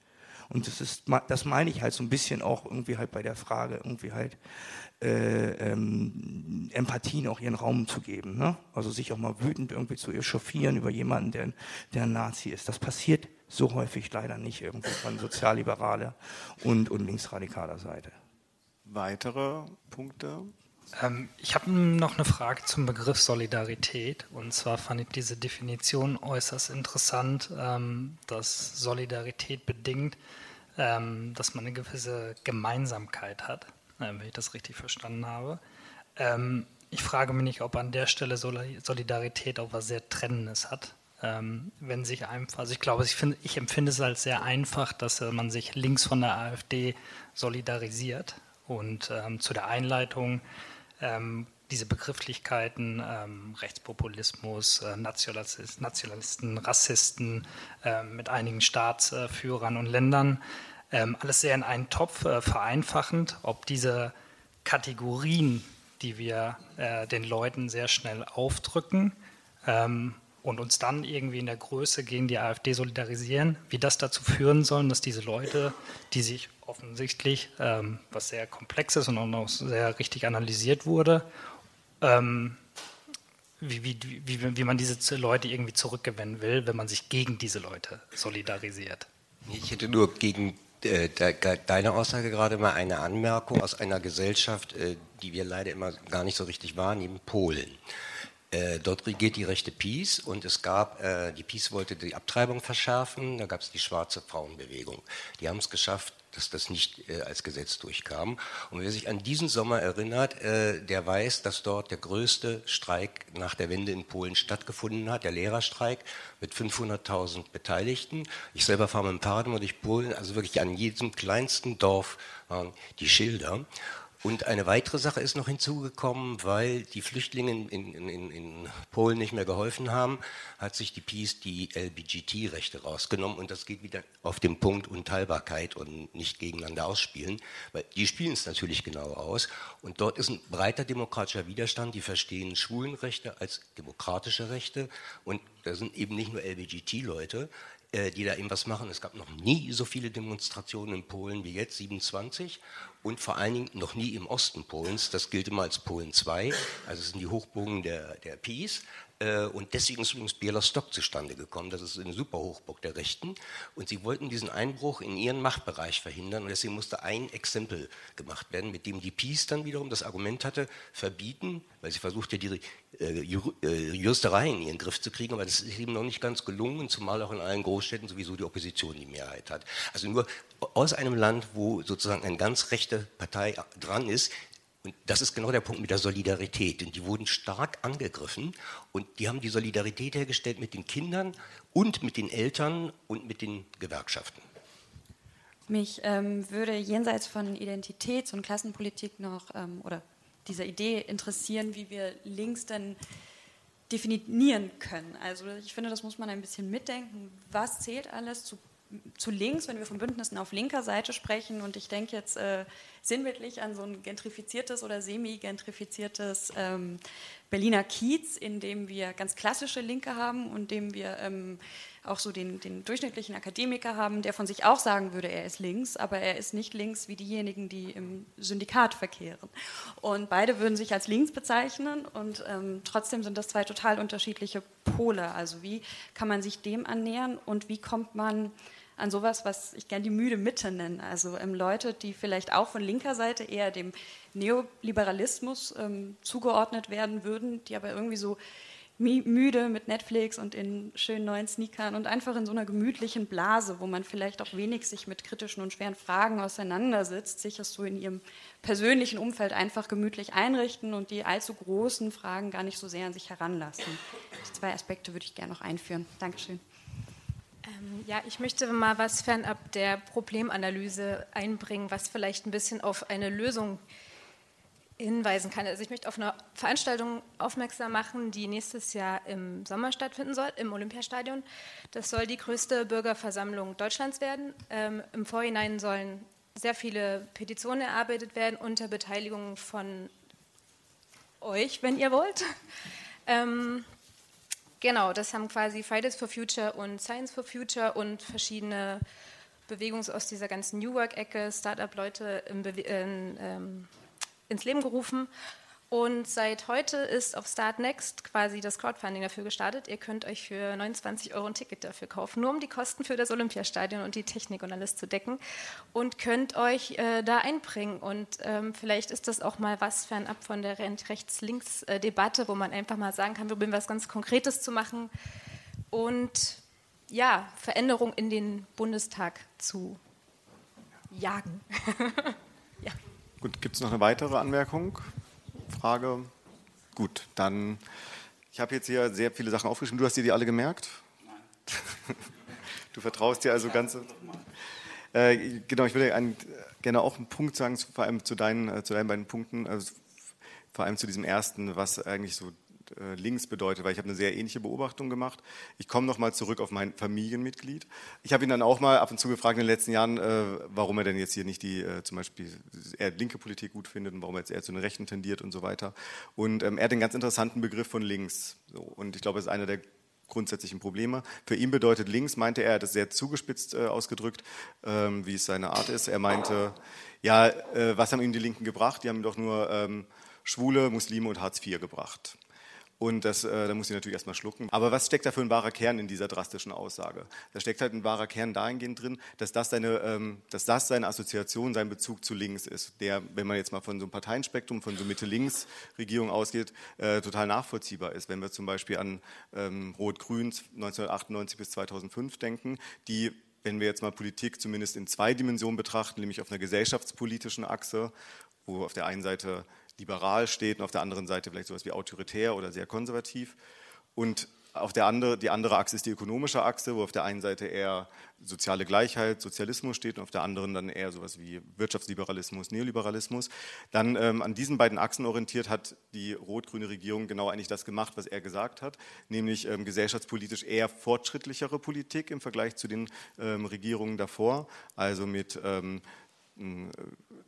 Und das ist, das meine ich halt so ein bisschen auch irgendwie halt bei der Frage, irgendwie halt äh, ähm, Empathien auch ihren Raum zu geben. Ne? Also sich auch mal wütend irgendwie zu echauffieren über jemanden, der, der ein Nazi ist. Das passiert so häufig leider nicht irgendwo von sozialliberaler und, und linksradikaler Seite. Weitere Punkte? Ähm, ich habe noch eine Frage zum Begriff Solidarität. Und zwar fand ich diese Definition äußerst interessant, ähm, dass Solidarität bedingt, ähm, dass man eine gewisse Gemeinsamkeit hat, äh, wenn ich das richtig verstanden habe. Ähm, ich frage mich nicht, ob an der Stelle Solidarität auch was sehr Trennendes hat. Ähm, wenn sich einfach, also ich glaube, ich, find, ich empfinde es als sehr einfach, dass äh, man sich links von der AfD solidarisiert. Und ähm, zu der Einleitung ähm, diese Begrifflichkeiten, ähm, Rechtspopulismus, äh, Nationalisten, Rassisten äh, mit einigen Staatsführern und Ländern, ähm, alles sehr in einen Topf äh, vereinfachend, ob diese Kategorien, die wir äh, den Leuten sehr schnell aufdrücken, ähm, und uns dann irgendwie in der Größe gegen die AfD solidarisieren, wie das dazu führen soll, dass diese Leute, die sich offensichtlich, ähm, was sehr komplex ist und auch noch sehr richtig analysiert wurde, ähm, wie, wie, wie, wie man diese Leute irgendwie zurückgewinnen will, wenn man sich gegen diese Leute solidarisiert. Ich hätte nur gegen äh, deine Aussage gerade mal eine Anmerkung aus einer Gesellschaft, äh, die wir leider immer gar nicht so richtig wahrnehmen, Polen. Äh, dort regiert die rechte Peace und es gab, äh, die Peace wollte die Abtreibung verschärfen, da gab es die schwarze Frauenbewegung. Die haben es geschafft, dass das nicht äh, als Gesetz durchkam. Und wer sich an diesen Sommer erinnert, äh, der weiß, dass dort der größte Streik nach der Wende in Polen stattgefunden hat, der Lehrerstreik mit 500.000 Beteiligten. Ich selber fahre mit dem Fahrrad immer durch Polen, also wirklich an jedem kleinsten Dorf waren die Schilder. Und eine weitere Sache ist noch hinzugekommen, weil die Flüchtlinge in, in, in Polen nicht mehr geholfen haben, hat sich die PiS die LBGT-Rechte rausgenommen. Und das geht wieder auf den Punkt Unteilbarkeit und nicht gegeneinander ausspielen, weil die spielen es natürlich genau aus. Und dort ist ein breiter demokratischer Widerstand, die verstehen Schwulenrechte als demokratische Rechte. Und da sind eben nicht nur LBGT-Leute, äh, die da eben was machen. Es gab noch nie so viele Demonstrationen in Polen wie jetzt, 27, und vor allen Dingen noch nie im Osten Polens. Das gilt immer als Polen 2, also es sind die Hochburgen der, der PiS. Äh, und deswegen ist übrigens Bialystok zustande gekommen. Das ist eine super Hochburg der Rechten. Und sie wollten diesen Einbruch in ihren Machtbereich verhindern. Und deswegen musste ein Exempel gemacht werden, mit dem die PiS dann wiederum das Argument hatte, verbieten, weil sie versuchte, die äh, äh, Juristerei in ihren Griff zu kriegen. Aber das ist eben noch nicht ganz gelungen, zumal auch in allen Großstädten sowieso die Opposition die Mehrheit hat. Also nur aus einem Land, wo sozusagen eine ganz rechte Partei dran ist, und das ist genau der Punkt mit der Solidarität. Und die wurden stark angegriffen und die haben die Solidarität hergestellt mit den Kindern und mit den Eltern und mit den Gewerkschaften. Mich ähm, würde jenseits von Identitäts- und Klassenpolitik noch ähm, oder dieser Idee interessieren, wie wir links dann definieren können. Also ich finde, das muss man ein bisschen mitdenken. Was zählt alles zu zu links, wenn wir von Bündnissen auf linker Seite sprechen. Und ich denke jetzt äh, sinnbildlich an so ein gentrifiziertes oder semi-gentrifiziertes ähm, Berliner Kiez, in dem wir ganz klassische Linke haben und dem wir ähm, auch so den, den, durchschnittlichen Akademiker haben, der von sich auch sagen würde, er ist links, aber er ist nicht links wie diejenigen, die im Syndikat verkehren. Und beide würden sich als links bezeichnen und ähm, trotzdem sind das zwei total unterschiedliche Pole. Also wie kann man sich dem annähern und wie kommt man an sowas, was ich gerne die müde Mitte nenne. Also ähm, Leute, die vielleicht auch von linker Seite eher dem Neoliberalismus ähm, zugeordnet werden würden, die aber irgendwie so müde mit Netflix und in schönen neuen Sneakern und einfach in so einer gemütlichen Blase, wo man vielleicht auch wenig sich mit kritischen und schweren Fragen auseinandersetzt, sich das so in ihrem persönlichen Umfeld einfach gemütlich einrichten und die allzu großen Fragen gar nicht so sehr an sich heranlassen. Die zwei Aspekte würde ich gerne noch einführen. Dankeschön. Ähm, ja, ich möchte mal was fernab der Problemanalyse einbringen, was vielleicht ein bisschen auf eine Lösung hinweisen kann. Also ich möchte auf eine Veranstaltung aufmerksam machen, die nächstes Jahr im Sommer stattfinden soll, im Olympiastadion. Das soll die größte Bürgerversammlung Deutschlands werden. Ähm, Im Vorhinein sollen sehr viele Petitionen erarbeitet werden unter Beteiligung von euch, wenn ihr wollt. Ähm, Genau, das haben quasi Fridays for Future und Science for Future und verschiedene Bewegungen aus dieser ganzen New Work-Ecke, Startup-Leute in, in, ähm, ins Leben gerufen. Und seit heute ist auf Start Next quasi das Crowdfunding dafür gestartet. Ihr könnt euch für 29 Euro ein Ticket dafür kaufen, nur um die Kosten für das Olympiastadion und die Technik und alles zu decken. Und könnt euch äh, da einbringen. Und ähm, vielleicht ist das auch mal was fernab von der Rechts-Links-Debatte, wo man einfach mal sagen kann, wir probieren was ganz Konkretes zu machen. Und ja, Veränderung in den Bundestag zu jagen. *laughs* ja. Gut, gibt es noch eine weitere Anmerkung? Frage? Gut, dann, ich habe jetzt hier sehr viele Sachen aufgeschrieben. Du hast dir die alle gemerkt? Nein. *laughs* Du vertraust dir also ganz. Äh, genau, ich würde einen, gerne auch einen Punkt sagen, vor allem zu deinen, äh, zu deinen beiden Punkten, also vor allem zu diesem ersten, was eigentlich so äh, links bedeutet, weil ich habe eine sehr ähnliche Beobachtung gemacht. Ich komme nochmal zurück auf mein Familienmitglied. Ich habe ihn dann auch mal ab und zu gefragt in den letzten Jahren, äh, warum er denn jetzt hier nicht die äh, zum Beispiel eher linke Politik gut findet und warum er jetzt eher zu den Rechten tendiert und so weiter. Und ähm, er hat einen ganz interessanten Begriff von links. Und ich glaube, es ist einer der grundsätzlichen Probleme. Für ihn bedeutet links, meinte er, er hat es sehr zugespitzt ausgedrückt, ähm, wie es seine Art ist. Er meinte, ja, was haben ihm die Linken gebracht? Die haben doch nur ähm, Schwule, Muslime und Hartz IV gebracht. Und das, äh, da muss ich natürlich erstmal schlucken. Aber was steckt da für ein wahrer Kern in dieser drastischen Aussage? Da steckt halt ein wahrer Kern dahingehend drin, dass das, seine, ähm, dass das seine Assoziation, sein Bezug zu links ist, der, wenn man jetzt mal von so einem Parteienspektrum, von so Mitte-Links-Regierung ausgeht, äh, total nachvollziehbar ist. Wenn wir zum Beispiel an ähm, Rot-Grün 1998 bis 2005 denken, die wenn wir jetzt mal Politik zumindest in zwei Dimensionen betrachten, nämlich auf einer gesellschaftspolitischen Achse, wo auf der einen Seite liberal steht und auf der anderen Seite vielleicht sowas wie autoritär oder sehr konservativ. Und auf der andere, die andere Achse ist die ökonomische Achse, wo auf der einen Seite eher soziale Gleichheit, Sozialismus steht und auf der anderen dann eher sowas wie Wirtschaftsliberalismus, Neoliberalismus. Dann ähm, an diesen beiden Achsen orientiert hat die rot-grüne Regierung genau eigentlich das gemacht, was er gesagt hat, nämlich ähm, gesellschaftspolitisch eher fortschrittlichere Politik im Vergleich zu den ähm, Regierungen davor, also mit ähm,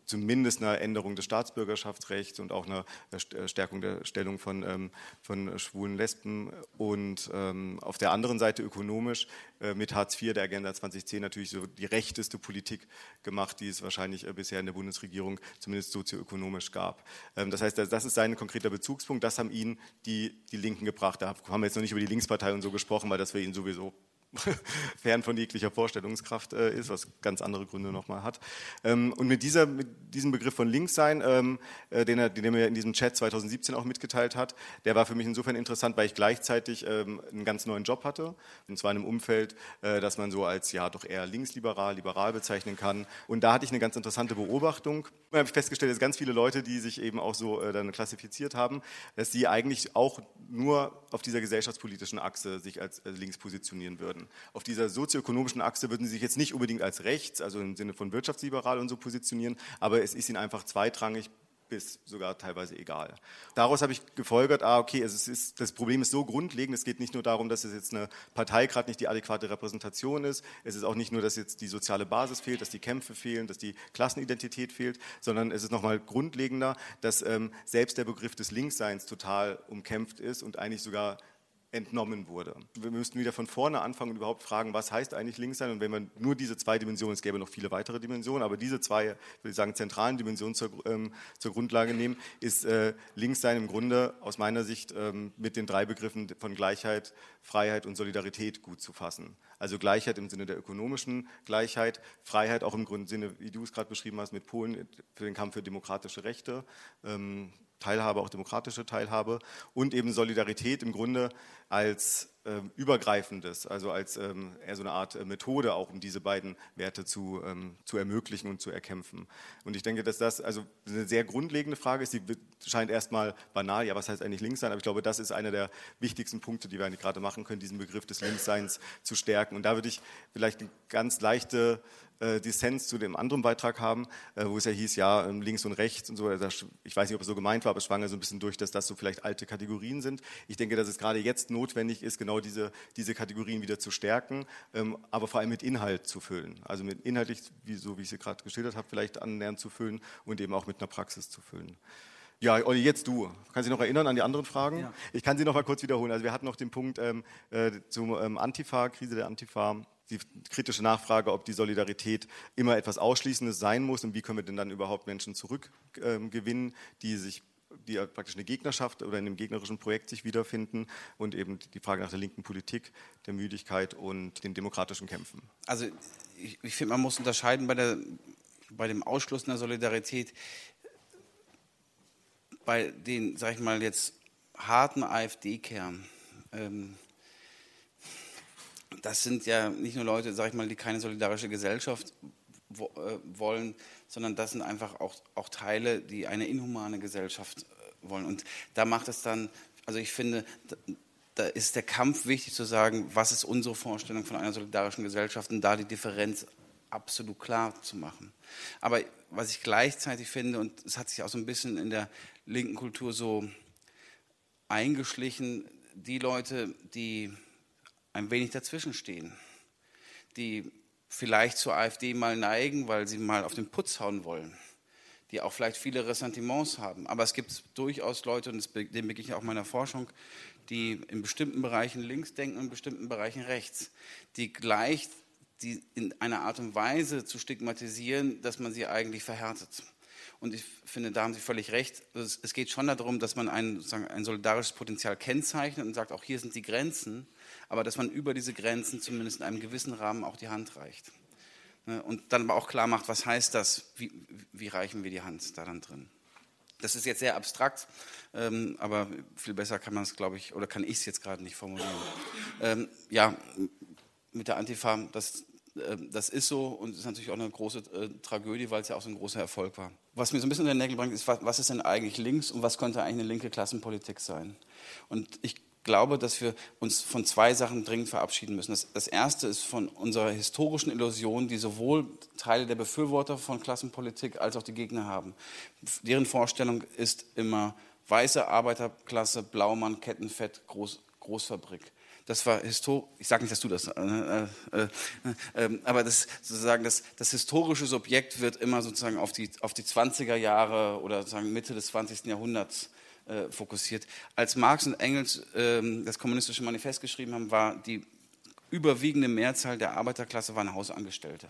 zumindest eine Änderung des Staatsbürgerschaftsrechts und auch eine äh, Stärkung der Stellung von, ähm, von schwulen Lesben und ähm, auf der anderen Seite ökonomisch äh, mit Hartz IV der Agenda 2010 natürlich so die rechteste Politik gemacht, die es wahrscheinlich äh, bisher in der Bundesregierung zumindest sozioökonomisch gab. Ähm, das heißt, das ist sein konkreter Bezugspunkt, das haben ihn die, die Linken gebracht. Da haben wir jetzt noch nicht über die Linkspartei und so gesprochen, weil das wir ihn sowieso *laughs* fern von jeglicher Vorstellungskraft äh, ist, was ganz andere Gründe nochmal hat. Ähm, und mit, dieser, mit diesem Begriff von Linkssein, ähm, äh, den, er, den er in diesem Chat 2017 auch mitgeteilt hat, der war für mich insofern interessant, weil ich gleichzeitig ähm, einen ganz neuen Job hatte, und zwar in einem Umfeld, äh, das man so als ja doch eher linksliberal, liberal bezeichnen kann. Und da hatte ich eine ganz interessante Beobachtung. Da habe ich festgestellt, dass ganz viele Leute, die sich eben auch so äh, dann klassifiziert haben, dass sie eigentlich auch nur auf dieser gesellschaftspolitischen Achse sich als äh, links positionieren würden. Auf dieser sozioökonomischen Achse würden sie sich jetzt nicht unbedingt als rechts, also im Sinne von wirtschaftsliberal und so positionieren, aber es ist ihnen einfach zweitrangig bis sogar teilweise egal. Daraus habe ich gefolgert, ah, okay, es ist, das Problem ist so grundlegend, es geht nicht nur darum, dass es jetzt eine Partei gerade nicht die adäquate Repräsentation ist, es ist auch nicht nur, dass jetzt die soziale Basis fehlt, dass die Kämpfe fehlen, dass die Klassenidentität fehlt, sondern es ist nochmal grundlegender, dass ähm, selbst der Begriff des Linksseins total umkämpft ist und eigentlich sogar entnommen wurde. Wir müssten wieder von vorne anfangen und überhaupt fragen, was heißt eigentlich links sein? Und wenn man nur diese zwei Dimensionen, es gäbe noch viele weitere Dimensionen, aber diese zwei, würde ich sagen, zentralen Dimensionen zur, ähm, zur Grundlage nehmen, ist äh, links sein im Grunde aus meiner Sicht ähm, mit den drei Begriffen von Gleichheit, Freiheit und Solidarität gut zu fassen. Also Gleichheit im Sinne der ökonomischen Gleichheit, Freiheit auch im Grunde Sinne, wie du es gerade beschrieben hast, mit Polen für den Kampf für demokratische Rechte. Ähm, Teilhabe, auch demokratische Teilhabe und eben Solidarität im Grunde als ähm, übergreifendes, also als ähm, eher so eine Art äh, Methode auch, um diese beiden Werte zu, ähm, zu ermöglichen und zu erkämpfen. Und ich denke, dass das also eine sehr grundlegende Frage ist, die scheint erstmal banal, ja, was heißt eigentlich links sein, aber ich glaube, das ist einer der wichtigsten Punkte, die wir gerade machen können, diesen Begriff des Linksseins zu stärken. Und da würde ich vielleicht eine ganz leichte äh, Dissens zu dem anderen Beitrag haben, äh, wo es ja hieß, ja, ähm, links und rechts und so. Ich weiß nicht, ob es so gemeint war, aber es schwang ja so ein bisschen durch, dass das so vielleicht alte Kategorien sind. Ich denke, dass es gerade jetzt notwendig ist, genau diese, diese Kategorien wieder zu stärken, ähm, aber vor allem mit Inhalt zu füllen. Also mit inhaltlich, wie, so wie ich sie gerade geschildert habe, vielleicht annähernd zu füllen und eben auch mit einer Praxis zu füllen. Ja, Olli, jetzt du. Kannst du dich noch erinnern an die anderen Fragen? Ja. Ich kann sie noch mal kurz wiederholen. Also wir hatten noch den Punkt ähm, äh, zum ähm, Antifa, Krise der Antifa die kritische Nachfrage, ob die Solidarität immer etwas Ausschließendes sein muss und wie können wir denn dann überhaupt Menschen zurückgewinnen, ähm, die sich die praktisch eine Gegnerschaft oder in einem gegnerischen Projekt sich wiederfinden und eben die Frage nach der linken Politik, der Müdigkeit und den demokratischen Kämpfen. Also ich, ich finde, man muss unterscheiden bei, der, bei dem Ausschluss der Solidarität bei den, sag ich mal jetzt, harten AfD-Kern. Ähm, das sind ja nicht nur Leute, sag ich mal, die keine solidarische Gesellschaft wo, äh, wollen, sondern das sind einfach auch, auch Teile, die eine inhumane Gesellschaft äh, wollen. Und da macht es dann, also ich finde, da, da ist der Kampf wichtig zu sagen, was ist unsere Vorstellung von einer solidarischen Gesellschaft und da die Differenz absolut klar zu machen. Aber was ich gleichzeitig finde, und es hat sich auch so ein bisschen in der linken Kultur so eingeschlichen, die Leute, die ein wenig dazwischen stehen, die vielleicht zur AfD mal neigen, weil sie mal auf den Putz hauen wollen, die auch vielleicht viele Ressentiments haben. Aber es gibt durchaus Leute, und dem begegne ich auch meiner Forschung, die in bestimmten Bereichen links denken und in bestimmten Bereichen rechts, die gleich die in einer Art und Weise zu stigmatisieren, dass man sie eigentlich verhärtet. Und ich finde, da haben Sie völlig recht. Es geht schon darum, dass man ein, ein solidarisches Potenzial kennzeichnet und sagt, auch hier sind die Grenzen aber dass man über diese Grenzen zumindest in einem gewissen Rahmen auch die Hand reicht. Ne, und dann aber auch klar macht, was heißt das, wie, wie reichen wir die Hand da dann drin. Das ist jetzt sehr abstrakt, ähm, aber viel besser kann man es, glaube ich, oder kann ich es jetzt gerade nicht formulieren. Ähm, ja, mit der Antifa, das, äh, das ist so und ist natürlich auch eine große äh, Tragödie, weil es ja auch so ein großer Erfolg war. Was mir so ein bisschen in den Nägel bringt, ist, was, was ist denn eigentlich links und was könnte eigentlich eine linke Klassenpolitik sein? Und ich glaube, dass wir uns von zwei Sachen dringend verabschieden müssen. Das, das erste ist von unserer historischen Illusion, die sowohl Teile der Befürworter von Klassenpolitik als auch die Gegner haben. Deren Vorstellung ist immer weiße Arbeiterklasse, Blaumann, Kettenfett, Groß, Großfabrik. Das war historisch, ich sage nicht, dass du das, äh, äh, äh, ähm, aber das, sozusagen das, das historische Subjekt wird immer sozusagen auf die, auf die 20er Jahre oder sozusagen Mitte des 20. Jahrhunderts äh, fokussiert. Als Marx und Engels ähm, das kommunistische Manifest geschrieben haben, war die überwiegende Mehrzahl der Arbeiterklasse waren Hausangestellte.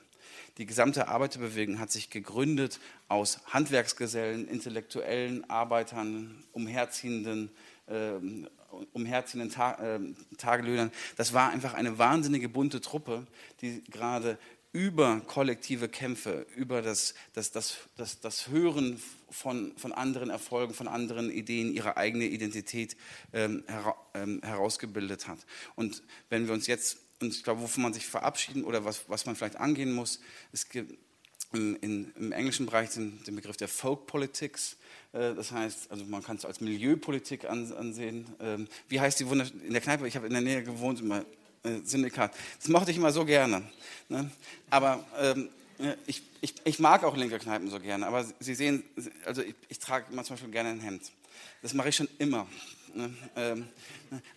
Die gesamte Arbeiterbewegung hat sich gegründet aus Handwerksgesellen, intellektuellen Arbeitern, umherziehenden ähm, umherziehenden Ta äh, Tagelöhnern. Das war einfach eine wahnsinnige bunte Truppe, die gerade über kollektive Kämpfe, über das, das, das, das, das Hören von, von anderen Erfolgen, von anderen Ideen, ihre eigene Identität ähm, hera ähm, herausgebildet hat. Und wenn wir uns jetzt, und ich glaube, wovon man sich verabschieden oder was, was man vielleicht angehen muss, es gibt im, in, im englischen Bereich den, den Begriff der Folk Politics, äh, das heißt, also man kann es als Milieupolitik ansehen. Ähm, wie heißt die Wunder in der Kneipe? Ich habe in der Nähe gewohnt, immer äh, Syndikat. Das mochte ich immer so gerne. Ne? Aber ähm, ich, ich, ich, mag auch linke Kneipen so gerne. Aber Sie sehen, also ich, ich trage zum Beispiel gerne ein Hemd. Das mache ich schon immer. Ne? Ähm,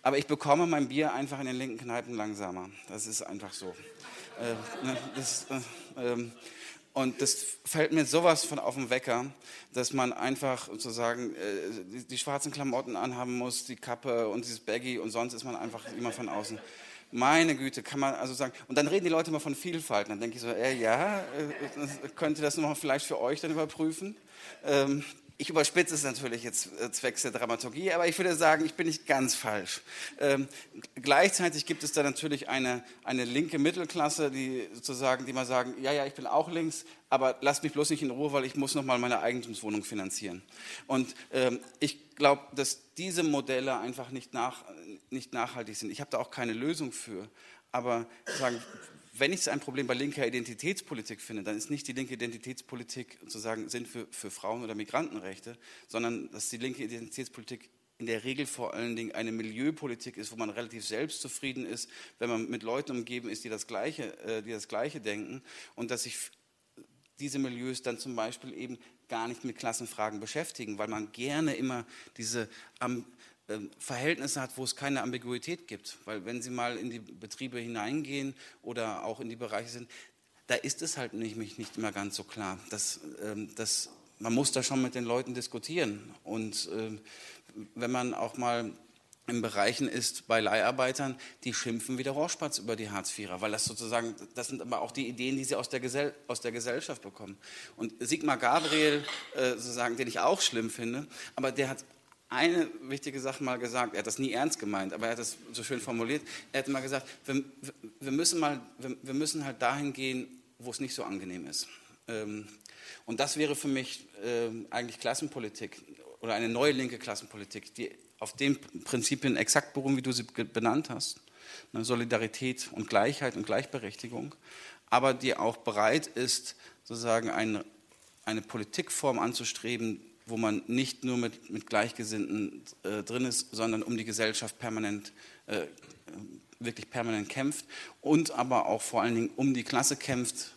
aber ich bekomme mein Bier einfach in den linken Kneipen langsamer. Das ist einfach so. Äh, ne? das, äh, ähm, und das fällt mir sowas von auf den Wecker, dass man einfach sozusagen äh, die, die, schwarzen Klamotten anhaben muss, die Kappe und dieses Baggy und sonst ist man einfach immer von außen. Meine Güte, kann man also sagen. Und dann reden die Leute immer von Vielfalt. dann denke ich so, äh, ja, äh, könnte das nochmal vielleicht für euch dann überprüfen? Ähm, ich überspitze es natürlich jetzt äh, zwecks der Dramaturgie, aber ich würde sagen, ich bin nicht ganz falsch. Ähm, gleichzeitig gibt es da natürlich eine, eine linke Mittelklasse, die sozusagen, die mal sagen, ja, ja, ich bin auch links, aber lasst mich bloß nicht in Ruhe, weil ich muss noch mal meine Eigentumswohnung finanzieren. Und ähm, ich glaube, dass diese Modelle einfach nicht, nach, nicht nachhaltig sind. Ich habe da auch keine Lösung für, aber sagen, wenn ich ein Problem bei linker Identitätspolitik finde, dann ist nicht die linke Identitätspolitik sozusagen Sinn für, für Frauen- oder Migrantenrechte, sondern dass die linke Identitätspolitik in der Regel vor allen Dingen eine Milieupolitik ist, wo man relativ selbstzufrieden ist, wenn man mit Leuten umgeben ist, die das Gleiche, äh, die das Gleiche denken und dass sich diese Milieus dann zum Beispiel eben gar nicht mit Klassenfragen beschäftigen, weil man gerne immer diese ähm, Verhältnisse hat, wo es keine Ambiguität gibt. Weil wenn Sie mal in die Betriebe hineingehen oder auch in die Bereiche sind, da ist es halt nicht, nicht immer ganz so klar. Das, ähm, das, man muss da schon mit den Leuten diskutieren. Und ähm, wenn man auch mal in Bereichen ist bei Leiharbeitern, die schimpfen wie der Rohrspatz über die Hartz-IVer, weil das sozusagen, das sind aber auch die Ideen, die sie aus der, Gesell aus der Gesellschaft bekommen. Und Sigmar Gabriel, äh, sozusagen, den ich auch schlimm finde, aber der hat eine wichtige Sache mal gesagt. Er hat das nie ernst gemeint, aber er hat das so schön formuliert. Er hat mal gesagt, wir, wir müssen, mal, wir, wir, müssen halt dahin gehen, wo es nicht so angenehm ist. Ähm, und das wäre für mich äh, eigentlich Klassenpolitik oder eine neue linke Klassenpolitik, die auf den Prinzipien exakt beruhen, wie du sie benannt hast. Ne, Solidarität und Gleichheit und Gleichberechtigung, aber die auch bereit ist, sozusagen eine, eine Politikform anzustreben, wo man nicht nur mit, mit Gleichgesinnten äh, drin ist, sondern um die Gesellschaft permanent, äh, wirklich permanent kämpft und aber auch vor allen Dingen um die Klasse kämpft.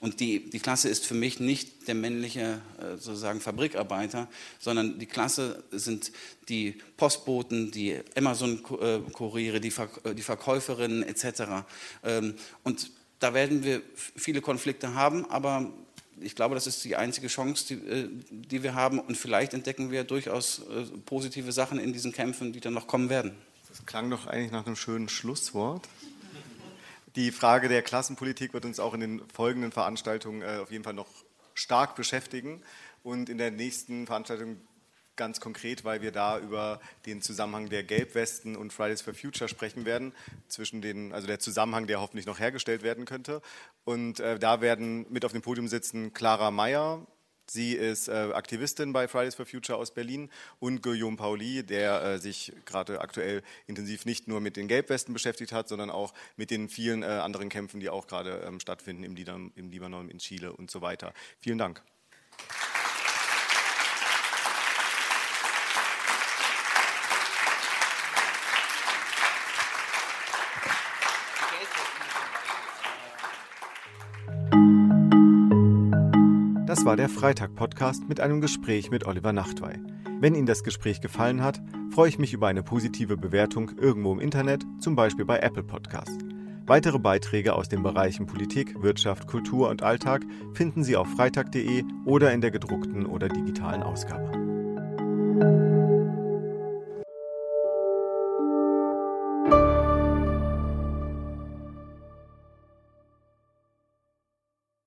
Und die, die Klasse ist für mich nicht der männliche äh, sozusagen Fabrikarbeiter, sondern die Klasse sind die Postboten, die Amazon-Kuriere, die, Ver die Verkäuferinnen etc. Ähm, und da werden wir viele Konflikte haben, aber ich glaube, das ist die einzige Chance, die, äh, die, wir haben. Und vielleicht entdecken wir durchaus äh, positive Sachen in diesen Kämpfen, die dann noch kommen werden. Das klang doch eigentlich nach einem schönen Schlusswort. Die Frage der Klassenpolitik wird uns auch in den folgenden Veranstaltungen äh, auf jeden Fall noch stark beschäftigen. Und in der nächsten Veranstaltung ganz konkret, weil wir da über den Zusammenhang der Gelbwesten und Fridays for Future sprechen werden, zwischen den, also der Zusammenhang, der hoffentlich noch hergestellt werden könnte. Und äh, da werden mit auf dem Podium sitzen Clara Meyer, Sie ist äh, Aktivistin bei Fridays for Future aus Berlin und Guillaume Pauli, der äh, sich gerade aktuell intensiv nicht nur mit den Gelbwesten beschäftigt hat, sondern auch mit den vielen äh, anderen Kämpfen, die auch gerade ähm, stattfinden im, Liban im Libanon, in Chile und so weiter. Vielen Dank. Das war der Freitag-Podcast mit einem Gespräch mit Oliver Nachtwey. Wenn Ihnen das Gespräch gefallen hat, freue ich mich über eine positive Bewertung irgendwo im Internet, zum Beispiel bei Apple Podcasts. Weitere Beiträge aus den Bereichen Politik, Wirtschaft, Kultur und Alltag finden Sie auf freitag.de oder in der gedruckten oder digitalen Ausgabe.